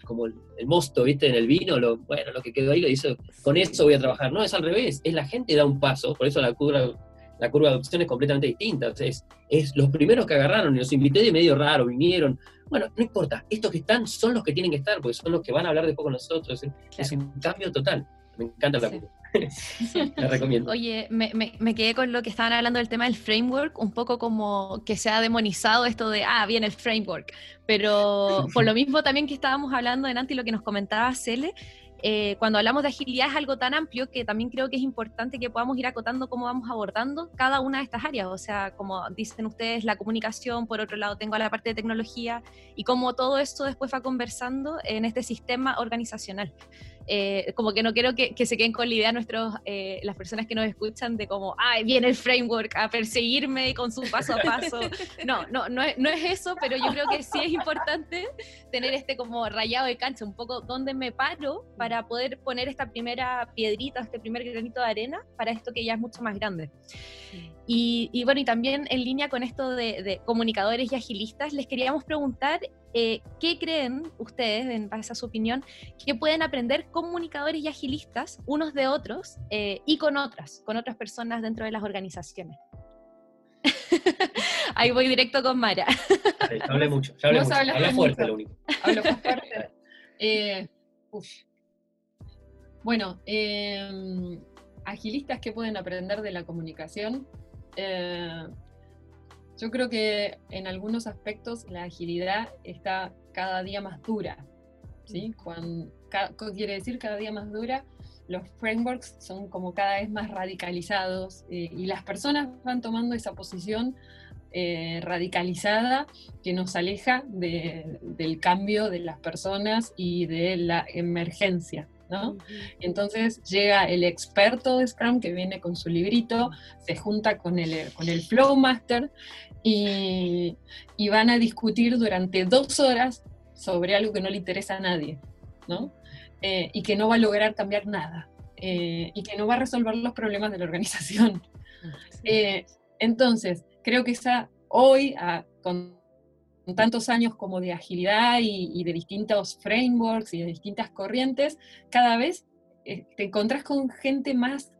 como el, mosto, ¿viste? En el vino, lo, bueno, lo que quedó ahí lo hizo, con eso voy a trabajar. No, es al revés, es la gente da un paso, por eso la curva, la curva de adopción es completamente distinta. es, es los primeros que agarraron y los invité de medio raro, vinieron. Bueno, no importa, estos que están son los que tienen que estar, porque son los que van a hablar después con nosotros. Es, un cambio total. Me encanta la curva. La recomiendo. Oye, me, me, quedé con lo que estaban hablando del tema del framework, un poco como que se ha demonizado esto de, ah, viene el framework, pero por lo mismo también que estábamos hablando en y lo que nos comentaba Cele, eh, cuando hablamos de agilidad es algo tan amplio que también creo que es importante que podamos ir acotando cómo vamos abordando cada una de estas áreas. O sea, como dicen ustedes, la comunicación, por otro lado tengo la parte de tecnología y cómo todo esto después va conversando en este sistema organizacional. Eh, como que no quiero que, se queden con la idea nuestros, eh, las personas que nos escuchan de como, ay, viene el framework a perseguirme con su paso a paso. No, no, no es, no es eso, pero yo creo que sí es importante tener este como rayado de cancha, un poco donde me paro para poder poner esta primera piedrita, este primer granito de arena para esto que ya es mucho más grande. Y, bueno, y también en línea con esto de, comunicadores y agilistas, les queríamos preguntar eh, qué creen ustedes, en base a su opinión, que pueden aprender comunicadores y agilistas unos de otros eh, y con otras, con otras personas dentro de las organizaciones. Ahí voy directo con Mara. hable mucho, hable mucho. Habla fuerte, lo único. Hablo fuerte. Eh, bueno, em, agilistas que pueden aprender de la comunicación. Eh, yo creo que en algunos aspectos la agilidad está cada día más dura. ¿sí? Cuando, quiere decir cada día más dura, los frameworks son como cada vez más radicalizados eh, y las personas van tomando esa posición eh, radicalizada que nos aleja del cambio de las personas y de la emergencia. ¿No? Entonces llega el experto de Scrum que viene con su librito, se junta con el, con el Flow Master y, y van a discutir durante dos horas sobre algo que no le interesa a nadie, ¿no? Eh, y que no va a lograr cambiar nada, eh, y que no va a resolver los problemas de la organización. Eh, entonces, creo que esa, hoy, con tantos años como de agilidad y, de distintos frameworks y de distintas corrientes, cada vez te encontrás con gente más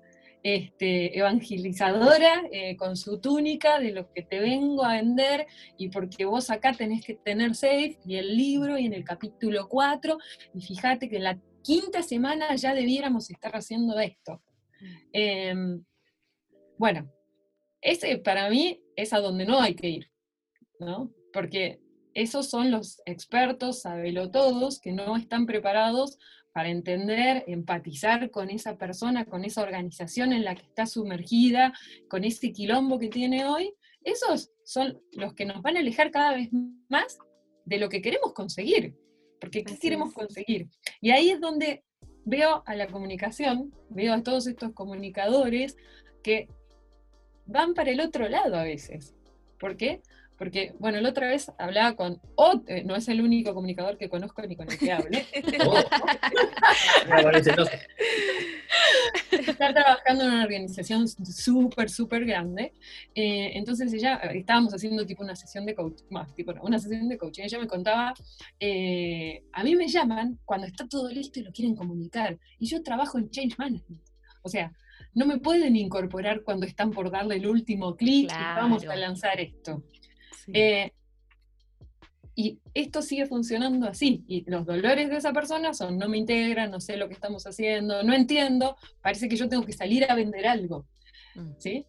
este, evangelizadora con su túnica de lo que te vengo a vender y porque vos acá tenés que tener safe y el libro y en el capítulo 4 y fíjate que la quinta semana ya debiéramos estar haciendo esto. Em, bueno, ese para mí es a donde no hay que ir, ¿no? Porque esos son los expertos, todos que no están preparados para entender, empatizar con esa persona, con esa organización en la que está sumergida, con ese quilombo que tiene hoy. Esos son los que nos van a alejar cada vez más de lo que queremos conseguir. Porque ¿qué queremos conseguir? Y ahí es donde veo a la comunicación, veo a todos estos comunicadores que van para el otro lado a veces. ¿Por qué? Porque, bueno, la otra vez hablaba con, eh, no es el único comunicador que conozco ni con el que hable. Está trabajando en una organización súper, súper grande. Eh, entonces ella, estábamos haciendo tipo una sesión de coaching, más, tipo una sesión de coaching. Ella me contaba, eh, a mí me llaman cuando está todo listo y lo quieren comunicar. Y yo trabajo en Change Management. O sea, no me pueden incorporar cuando están por darle el último clic y vamos a lanzar esto. Eh, y esto sigue funcionando así. Y los dolores de esa persona son, no me integran, no sé lo que estamos haciendo, no entiendo, parece que yo tengo que salir a vender algo. Mm. ¿Sí?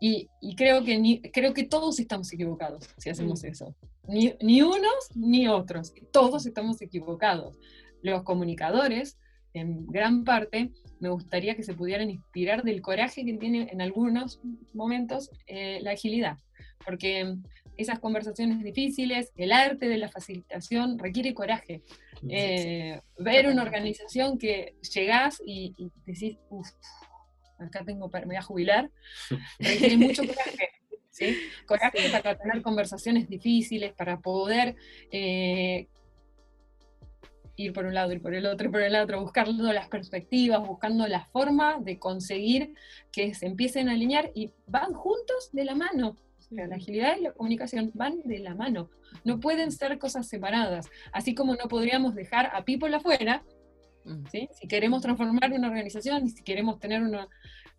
Y, creo, que ni, creo que todos estamos equivocados si hacemos mm. eso. Ni, ni unos ni otros. Todos estamos equivocados. Los comunicadores, en gran parte, me gustaría que se pudieran inspirar del coraje que tiene en algunos momentos eh, la agilidad. Porque esas conversaciones difíciles, el arte de la facilitación requiere coraje. Eh, ver una organización que llegás y, decís, uff, acá tengo, me voy a jubilar, requiere mucho coraje. ¿sí? Coraje para tener conversaciones difíciles, para poder eh, ir por un lado, ir por el otro, ir por el otro, buscando las perspectivas, buscando la forma de conseguir que se empiecen a alinear y van juntos de la mano la agilidad y la comunicación van de la mano, no pueden ser cosas separadas, así como no podríamos dejar a people afuera, mm. si queremos transformar una organización y si queremos tener una,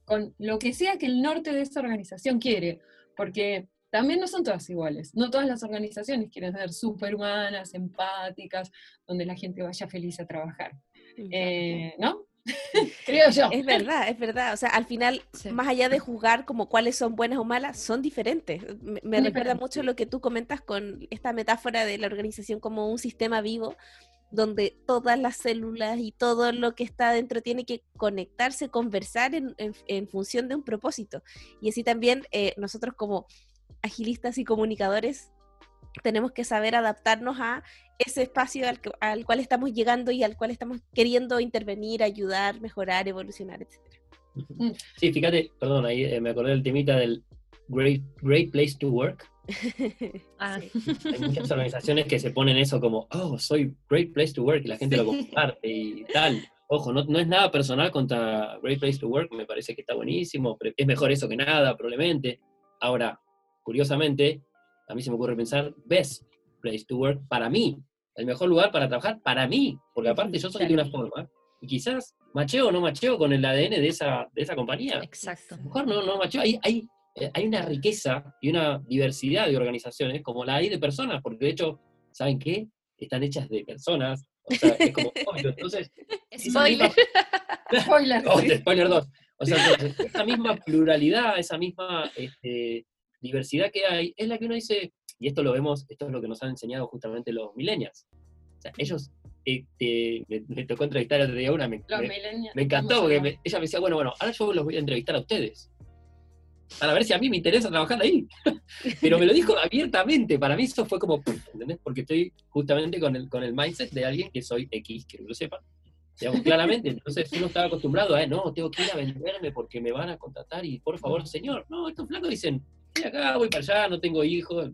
con lo que sea que el norte de esa organización quiere, porque también no son todas iguales, no todas las organizaciones quieren ser superhumanas, empáticas, donde la gente vaya feliz a trabajar, eh, ¿no? Creo yo. Es verdad, es verdad. O sea, al final, más allá de juzgar como cuáles son buenas o malas, son diferentes. Me, recuerda mucho lo que tú comentas con esta metáfora de la organización como un sistema vivo, donde todas las células y todo lo que está dentro tiene que conectarse, conversar en, en, función de un propósito. Y así también eh, nosotros como agilistas y comunicadores tenemos que saber adaptarnos a ese espacio al, cual estamos llegando y al cual estamos queriendo intervenir, ayudar, mejorar, evolucionar, etc. Mm. Sí, fíjate, perdón, ahí eh, me acordé del temita del great, great place to work. ah. Hay muchas organizaciones que se ponen eso como, oh, soy great place to work, y la gente lo comparte y tal. Ojo, no, no, es nada personal contra Great Place to Work, me parece que está buenísimo, es mejor eso que nada, probablemente. Ahora, curiosamente, a mí se me ocurre pensar, best place to work para mí, el mejor lugar para trabajar para mí, porque aparte yo soy de una forma, y quizás macheo o no macheo con el ADN de esa, de esa compañía. Exacto. mejor no, no macheo, hay, hay, eh, hay una riqueza y una diversidad de organizaciones como la hay de personas, porque de hecho, ¿saben qué? Están hechas de personas, o sea, es como obvio, entonces... Spoiler. spoiler. Oh, spoiler 2. O sea, esa misma pluralidad, esa misma este, diversidad que hay, es la que uno dice, y esto lo vemos, esto es lo que nos han enseñado justamente los millennials. O sea, ellos este, me, tocó entrevistar a otro día una, me, me, encantó, porque ella me decía, bueno, bueno, ahora yo los voy a entrevistar a ustedes para ver si a mí me interesa trabajar ahí. Pero me lo dijo abiertamente, para mí eso fue como, ¿entendés? Porque estoy justamente con el, con el mindset de alguien que soy X, que lo sepa. Digamos, claramente, entonces uno estaba acostumbrado a, no, tengo que ir a venderme porque me van a contratar y por favor, señor, no, estos flacos dicen, voy acá, voy para allá, no tengo hijos.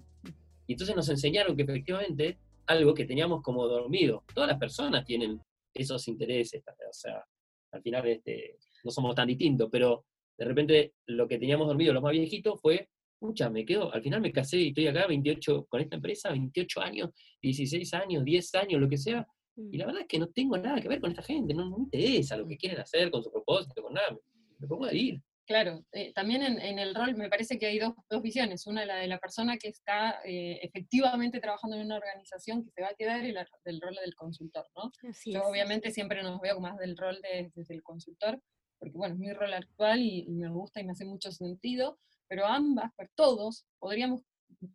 Y entonces nos enseñaron que efectivamente algo que teníamos como dormido, todas las personas tienen esos intereses, o sea, al final este, no somos tan distintos, pero de repente lo que teníamos dormido los más viejitos fue, pucha, me quedo, al final me casé y estoy acá 28 con esta empresa, 28 años, 16 años, 10 años, lo que sea, y la mm. verdad es que no tengo nada que ver con esta gente, no, me interesa lo que quieren hacer con su propósito, con nada, me, pongo a ir. Claro, eh, también en, el rol me parece que hay dos, visiones. Una, la de la persona que está eh, efectivamente trabajando en una organización que se va a quedar y la del rol del consultor, ¿no? Yo obviamente siempre nos veo más del rol de, desde el consultor, porque bueno, es mi rol actual y, me gusta y me hace mucho sentido, pero ambas, pero todos, podríamos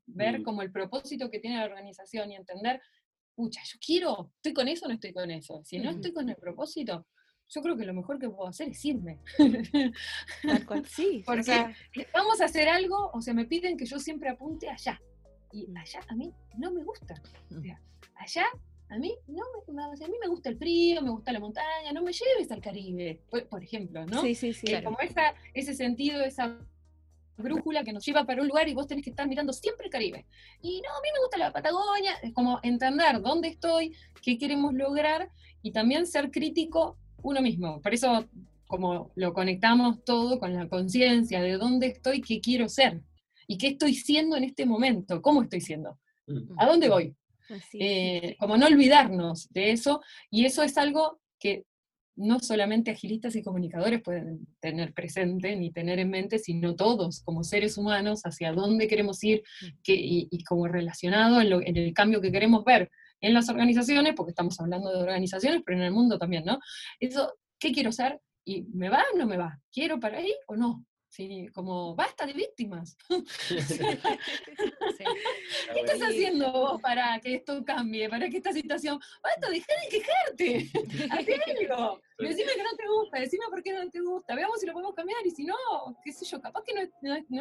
ver mm. como el propósito que tiene la organización y entender, pucha, yo quiero, estoy con eso o no estoy con eso. Si no estoy con el propósito, yo creo que lo mejor que puedo hacer es irme. sí. Porque vamos a hacer algo, o sea, me piden que yo siempre apunte allá. Y allá a mí no me gusta. O sea, allá a mí no me, a mí me gusta el frío, me gusta la montaña, no me lleves al Caribe, por, ejemplo, ¿no? Sí, sí, sí. Como esa, ese sentido, esa brújula que nos lleva para un lugar y vos tenés que estar mirando siempre el Caribe. Y no, a mí me gusta la Patagonia, es como entender dónde estoy, qué queremos lograr y también ser crítico uno mismo. Por eso, como lo conectamos todo con la conciencia de dónde estoy, qué quiero ser y qué estoy siendo en este momento, cómo estoy siendo, mm. a dónde voy. Eh, como no olvidarnos de eso, y eso es algo que no solamente agilistas y comunicadores pueden tener presente ni tener en mente, sino todos como seres humanos hacia dónde queremos ir mm. y, como relacionado en, el cambio que queremos ver en las organizaciones, porque estamos hablando de organizaciones, pero en el mundo también, ¿no? Eso, ¿qué quiero ser? ¿Y me va o no me va? ¿Quiero para ahí o no? Sí, como basta de víctimas. ¿Qué estás haciendo vos para que esto cambie, para que esta situación... Basta, deja de quejarte. Haz algo. Decime que no te gusta, decime por qué no te gusta. Veamos si lo podemos cambiar y si no, qué sé yo, capaz que no,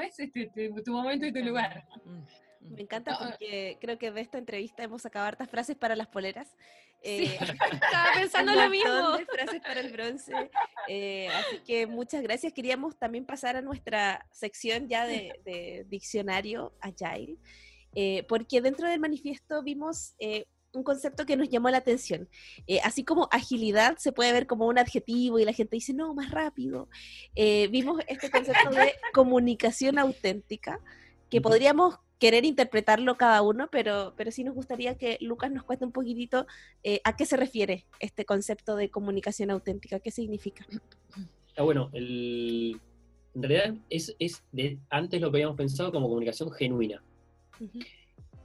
es este, tu momento y tu lugar. Me encanta porque creo que de esta entrevista hemos sacado hartas frases para las poleras. Eh, estaba pensando lo mismo. frases para el bronce. Eh, así que muchas gracias. Queríamos también pasar a nuestra sección ya de, diccionario Agile, eh, porque dentro del manifiesto vimos un concepto que nos llamó la atención. así como agilidad se puede ver como un adjetivo y la gente dice, no, más rápido. vimos este concepto de comunicación auténtica, que podríamos querer interpretarlo cada uno, pero, pero sí nos gustaría que Lucas nos cuente un poquitito eh, a qué se refiere este concepto de comunicación auténtica, qué significa. Ah, bueno, en realidad es, de, antes lo que habíamos pensado como comunicación genuina.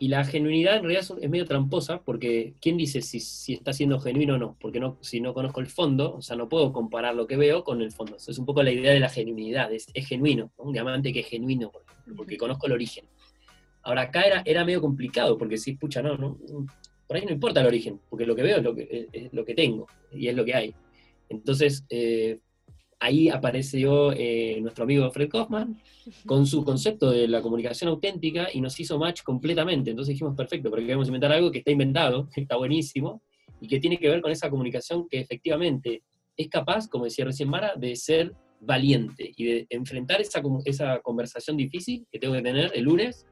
Y la genuinidad en realidad es medio tramposa, porque ¿quién dice si, está siendo genuino o no? Porque no, si no conozco el fondo, o sea, no puedo comparar lo que veo con el fondo. es un poco la idea de la genuinidad, es, genuino, un diamante que es genuino, porque conozco el origen. Ahora acá era, era medio complicado, porque si, pucha, no, no, por ahí no importa el origen, porque lo que veo es lo que, es lo que tengo y es lo que hay. Entonces, eh, ahí apareció eh, nuestro amigo Fred Kaufman con su concepto de la comunicación auténtica y nos hizo match completamente. Entonces dijimos, perfecto, porque queremos inventar algo que está inventado, que está buenísimo, y que tiene que ver con esa comunicación que efectivamente es capaz, como decía recién Mara, de ser valiente y de enfrentar esa, esa conversación difícil que tengo que tener el lunes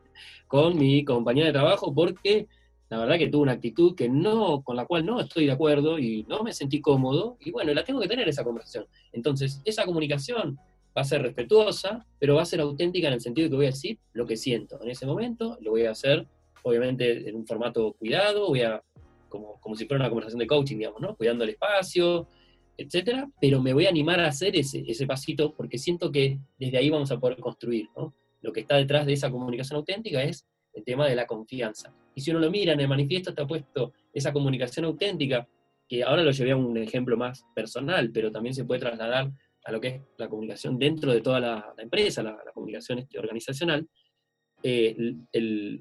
con mi compañera de trabajo porque la verdad que tuve una actitud que no, con la cual no estoy de acuerdo y no me sentí cómodo, y bueno, la tengo que tener esa conversación. Entonces, esa comunicación va a ser respetuosa, pero va a ser auténtica en el sentido de que voy a decir lo que siento en ese momento, lo voy a hacer, obviamente, en un formato cuidado, voy a, como, como si fuera una conversación de coaching, digamos, ¿no? Cuidando el espacio, etcétera, pero me voy a animar a hacer ese, ese pasito porque siento que desde ahí vamos a poder construir, ¿no? Lo que está detrás de esa comunicación auténtica es el tema de la confianza. Y si uno lo mira en el manifiesto está puesto esa comunicación auténtica, que ahora lo llevé a un ejemplo más personal, pero también se puede trasladar a lo que es la comunicación dentro de toda la, empresa, la, comunicación este, organizacional, eh,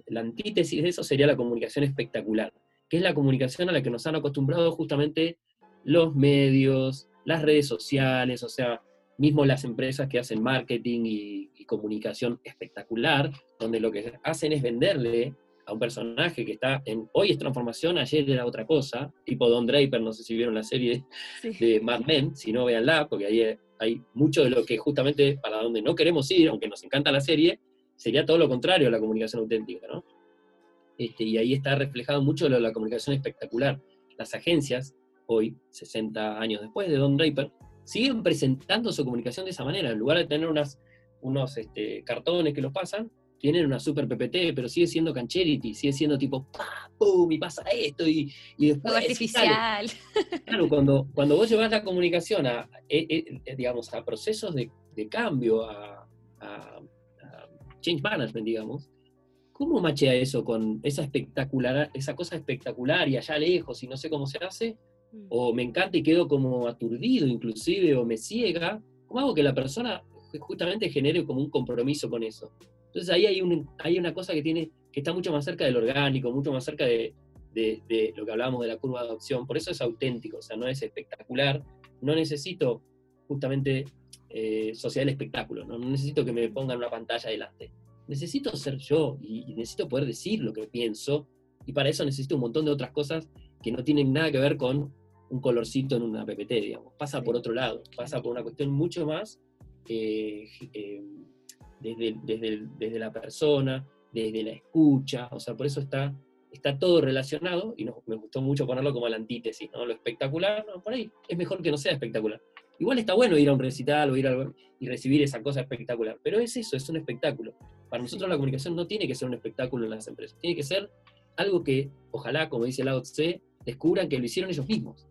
la antítesis de eso sería la comunicación espectacular, que es la comunicación a la que nos han acostumbrado justamente los medios, las redes sociales, o sea, mismo las empresas que hacen marketing y, comunicación espectacular, donde lo que hacen es venderle a un personaje que está en hoy es transformación, ayer era otra cosa, tipo Don Draper, no sé si vieron la serie de Mad Men, si no véanla, porque ahí hay mucho de lo que justamente para donde no queremos ir, aunque nos encanta la serie, sería todo lo contrario a la comunicación auténtica, ¿no? Este, y ahí está reflejado mucho lo de la comunicación espectacular. Las agencias, hoy, 60 años después de Don Draper, siguen presentando su comunicación de esa manera. En lugar de tener unas, unos este, cartones que los pasan, tienen una super PPT, pero sigue siendo cancherity, sigue siendo tipo, ¡pum! y pasa esto, y, y después... artificial. Claro, cuando, cuando vos llevas la comunicación a, eh, eh, digamos, a procesos de, cambio, a, a, change management, digamos, ¿cómo machea eso con esa espectacular, esa cosa espectacular y allá lejos y no sé cómo se hace? Mm. o me encanta y quedo como aturdido inclusive, o me ciega, ¿cómo hago que la persona justamente genere como un compromiso con eso? Entonces ahí hay, hay una cosa que, tiene, que está mucho más cerca del orgánico, mucho más cerca de, de, lo que hablábamos de la curva de adopción, por eso es auténtico, o sea, no es espectacular, no necesito justamente eh, social espectáculo, ¿no? necesito que me pongan una pantalla delante, necesito ser yo y necesito poder decir lo que pienso, y para eso necesito un montón de otras cosas que no tienen nada que ver con un colorcito en una PPT, digamos. Pasa por otro lado, pasa por una cuestión mucho más eh, eh, desde, desde, la persona, desde la escucha, o sea, por eso está, está todo relacionado y me gustó mucho ponerlo como la antítesis, ¿no? Lo espectacular, por ahí es mejor que no sea espectacular. Igual está bueno ir a un recital o ir a, y recibir esa cosa espectacular, pero es eso, es un espectáculo. Para nosotros la comunicación no tiene que ser un espectáculo en las empresas, tiene que ser algo que, ojalá, como dice Lao Tse, descubran que lo hicieron ellos mismos.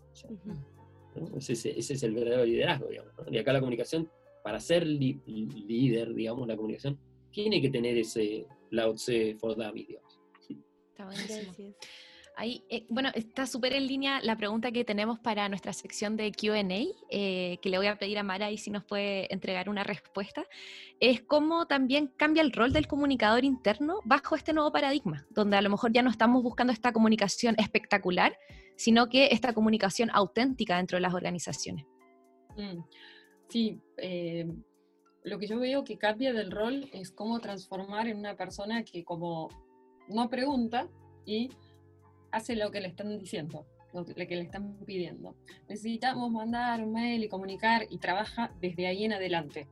Ese, es el verdadero liderazgo, digamos. Y acá la comunicación, para ser líder, digamos, la comunicación, tiene que tener ese Lao Tse for Dummies, digamos. Está buenísimo. Ahí, eh, bueno, está súper en línea la pregunta que tenemos para nuestra sección de QA, eh, que le voy a pedir a Mara y si nos puede entregar una respuesta, es cómo también cambia el rol del comunicador interno bajo este nuevo paradigma, donde a lo mejor ya no estamos buscando esta comunicación espectacular, sino que esta comunicación auténtica dentro de las organizaciones. Mm, sí, eh, lo que yo veo que cambia del rol es cómo transformar en una persona que como no pregunta y hace lo que le están diciendo, lo que le están pidiendo. Necesitamos mandar un mail y comunicar y trabaja desde ahí en adelante.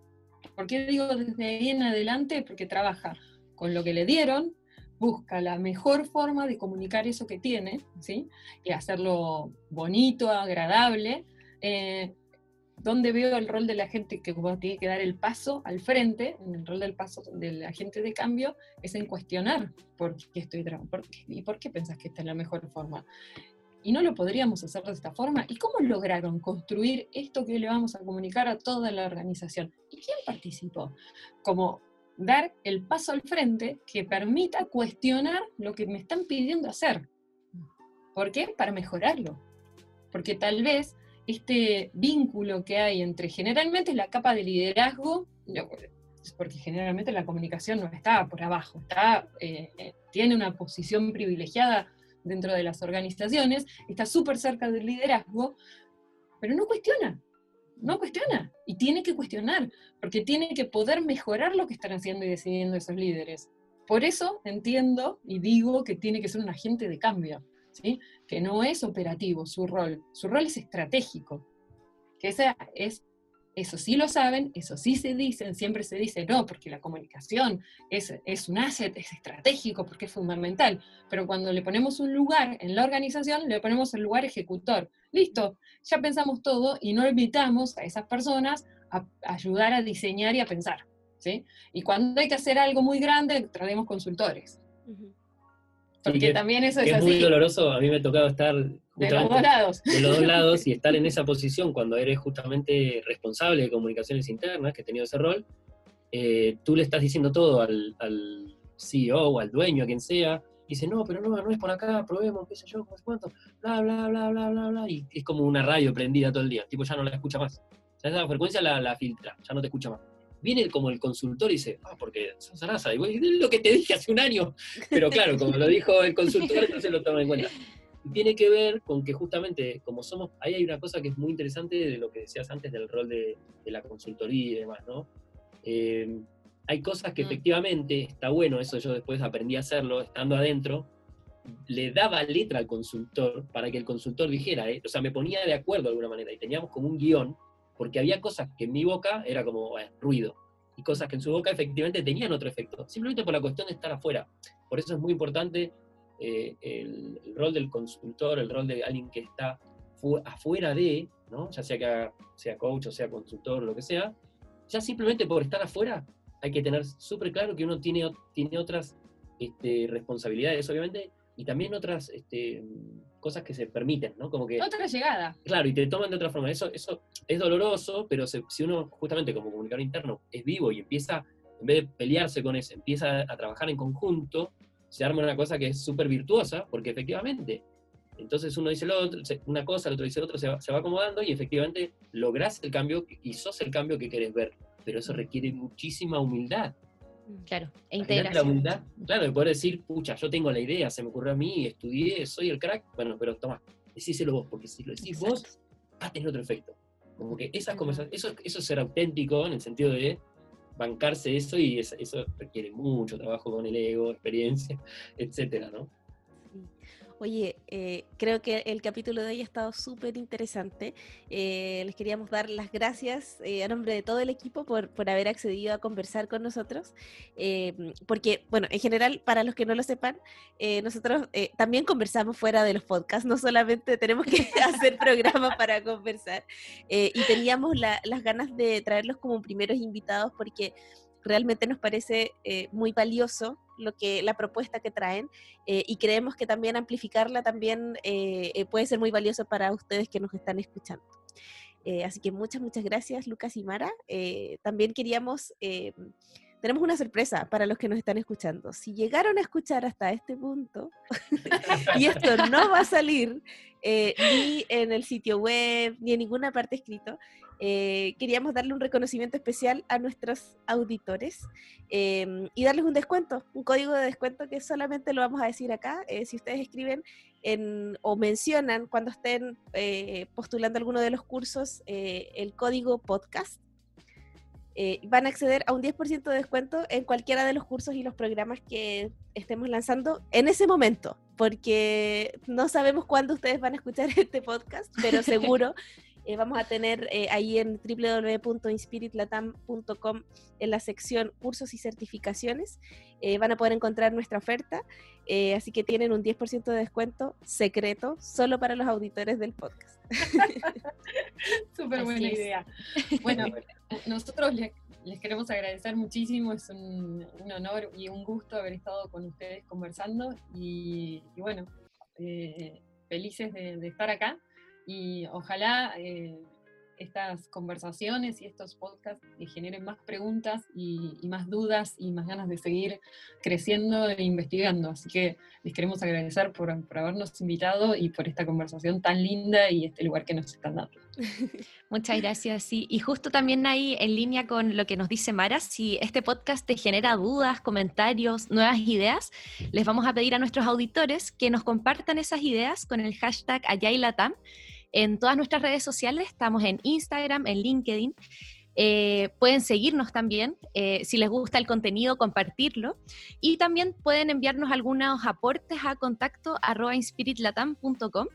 ¿Por qué digo desde ahí en adelante? Porque trabaja con lo que le dieron, busca la mejor forma de comunicar eso que tiene, ¿sí? Y hacerlo bonito, agradable. Eh, donde veo el rol de la gente que tiene que dar el paso al frente, el rol del paso del agente de cambio, es en cuestionar por qué estoy por y por qué pensás que esta es la mejor forma. Y no lo podríamos hacer de esta forma. ¿Y cómo lograron construir esto que le vamos a comunicar a toda la organización? ¿Y quién participó? Como dar el paso al frente que permita cuestionar lo que me están pidiendo hacer. ¿Por qué? Para mejorarlo. Porque tal vez este vínculo que hay entre generalmente la capa de liderazgo, porque generalmente la comunicación no está por abajo, está, eh, tiene una posición privilegiada dentro de las organizaciones, está súper cerca del liderazgo, pero no cuestiona, no cuestiona, y tiene que cuestionar, porque tiene que poder mejorar lo que están haciendo y decidiendo esos líderes. Por eso entiendo y digo que tiene que ser un agente de cambio que no es operativo su rol, su rol es estratégico, que esa es, eso sí lo saben, eso sí se dicen, siempre se dice, no, porque la comunicación es, es un asset, es estratégico, porque es fundamental, pero cuando le ponemos un lugar en la organización, le ponemos el lugar ejecutor. Listo, ya pensamos todo y no invitamos a esas personas a, ayudar a diseñar y a pensar. ¿sí? Y cuando hay que hacer algo muy grande, traemos consultores. Porque también eso es, es muy doloroso, a mí me ha tocado estar de los dos lados. De los dos lados y estar en esa posición cuando eres justamente responsable de comunicaciones internas, que he tenido ese rol, eh, tú le estás diciendo todo al, al, CEO o al dueño, a quien sea, y dice, no, pero no, no es por acá, probemos, qué sé yo, no sé cuánto, bla, bla, bla, bla, bla, bla, y es como una radio prendida todo el día, tipo ya no la escucha más. O sea, esa frecuencia la, la filtra, ya no te escucha más viene como el consultor y dice, ah, porque sos Sarasa, y es lo que te dije hace un año. Pero claro, como lo dijo el consultor, entonces lo toma en cuenta. tiene que ver con que justamente, como somos, ahí hay una cosa que es muy interesante de lo que decías antes del rol de, la consultoría y demás, ¿no? Eh, hay cosas que mm. efectivamente está bueno, eso yo después aprendí a hacerlo estando adentro, le daba letra al consultor para que el consultor dijera, eh, o sea, me ponía de acuerdo de alguna manera y teníamos como un guion, porque había cosas que en mi boca era como ruido y cosas que en su boca efectivamente tenían otro efecto, simplemente por la cuestión de estar afuera. Por eso es muy importante eh, el, rol del consultor, el rol de alguien que está afuera de, ¿no? ya sea que sea coach o sea consultor o lo que sea, ya simplemente por estar afuera hay que tener súper claro que uno tiene, tiene otras este, responsabilidades, obviamente, y también otras este, cosas que se permiten, ¿no? Como que... Otra llegada. Claro, y te toman de otra forma. Eso, eso es doloroso, pero si uno justamente como comunicador interno es vivo y empieza, en vez de pelearse con eso, empieza a trabajar en conjunto, se arma una cosa que es súper virtuosa, porque efectivamente, entonces uno dice lo otro, una cosa, el otro dice el otro, se va, se va acomodando y efectivamente lográs el cambio y sos el cambio que querés ver. Pero eso requiere muchísima humildad. Claro, e integración. La claro, de poder decir, pucha, yo tengo la idea, se me ocurrió a mí, estudié, soy el crack, bueno, pero toma, decíselo vos, porque si lo decís vos, va a tener otro efecto. Como que esas conversaciones, eso, eso es ser auténtico en el sentido de bancarse eso y eso requiere mucho trabajo con el ego, experiencia, etcétera, ¿no? Oye, eh, creo que el capítulo de hoy ha estado súper interesante. Eh, les queríamos dar las gracias eh, a nombre de todo el equipo por, por haber accedido a conversar con nosotros, porque, bueno, en general, para los que no lo sepan, nosotros también conversamos fuera de los podcasts, no solamente tenemos que hacer programas para conversar, y teníamos las ganas de traerlos como primeros invitados porque realmente nos parece muy valioso lo que la propuesta que traen eh, y creemos que también amplificarla también eh, eh, puede ser muy valioso para ustedes que nos están escuchando. así que muchas, muchas gracias Lucas y Mara. también queríamos, tenemos una sorpresa para los que nos están escuchando. Si llegaron a escuchar hasta este punto y esto no va a salir ni en el sitio web ni en ninguna parte escrito, eh, queríamos darle un reconocimiento especial a nuestros auditores em, y darles un descuento, un código de descuento que solamente lo vamos a decir acá. Eh, si ustedes escriben en, o mencionan cuando estén eh, postulando alguno de los cursos el código podcast, van a acceder a un 10% de descuento en cualquiera de los cursos y los programas que estemos lanzando en ese momento, porque no sabemos cuándo ustedes van a escuchar este podcast, pero seguro eh, vamos a tener eh, ahí en www.inspiritlatam.com en la sección cursos y certificaciones. Eh, van a poder encontrar nuestra oferta, así que tienen un 10% de descuento secreto solo para los auditores del podcast. Súper buena idea. Bueno, nosotros les, queremos agradecer muchísimo, es un, honor y un gusto haber estado con ustedes conversando y, bueno, felices de estar acá y ojalá eh, estas conversaciones y estos podcasts generen más preguntas y, más dudas y más ganas de seguir creciendo e investigando. Así que les queremos agradecer por, habernos invitado y por esta conversación tan linda y este lugar que nos están dando. Muchas gracias. Sí. Y justo también ahí en línea con lo que nos dice Mara, si este podcast te genera dudas, comentarios, nuevas ideas, les vamos a pedir a nuestros auditores que nos compartan esas ideas con el hashtag AyaiLatam en todas nuestras redes sociales, estamos en Instagram, en LinkedIn. Eh, pueden seguirnos también, eh, si les gusta el contenido, compartirlo. Y también pueden enviarnos algunos aportes a contacto arroba inspiritlatam.com.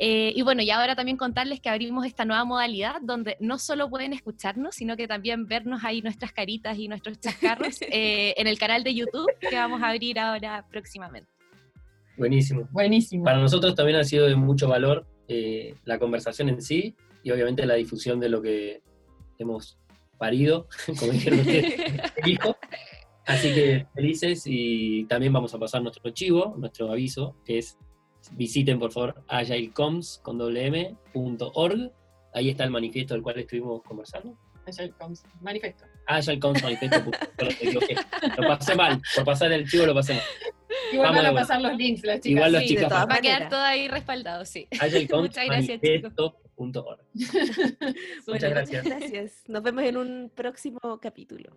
Eh, y bueno, y ahora también contarles que abrimos esta nueva modalidad donde no solo pueden escucharnos, sino que también vernos ahí nuestras caritas y nuestros chascarros en el canal de YouTube que vamos a abrir ahora próximamente. Buenísimo. Buenísimo. Para nosotros también ha sido de mucho valor eh, la conversación en sí y obviamente la difusión de lo que hemos parido, como dijeron ustedes, hijo. Así que felices y también vamos a pasar nuestro chivo, nuestro aviso, que es visiten por favor agilecoms con .org. Ahí está el manifiesto del cual estuvimos conversando. Agilecoms, manifiesto. Agilecoms, manifiesto. lo pasé mal, por pasar el chivo lo pasé mal. Igual van a pasar los links las chicas. Igual las chicas. Va a quedar todo ahí respaldado, sí. Muchas gracias, chicos. Muchas gracias. Nos vemos en un próximo capítulo.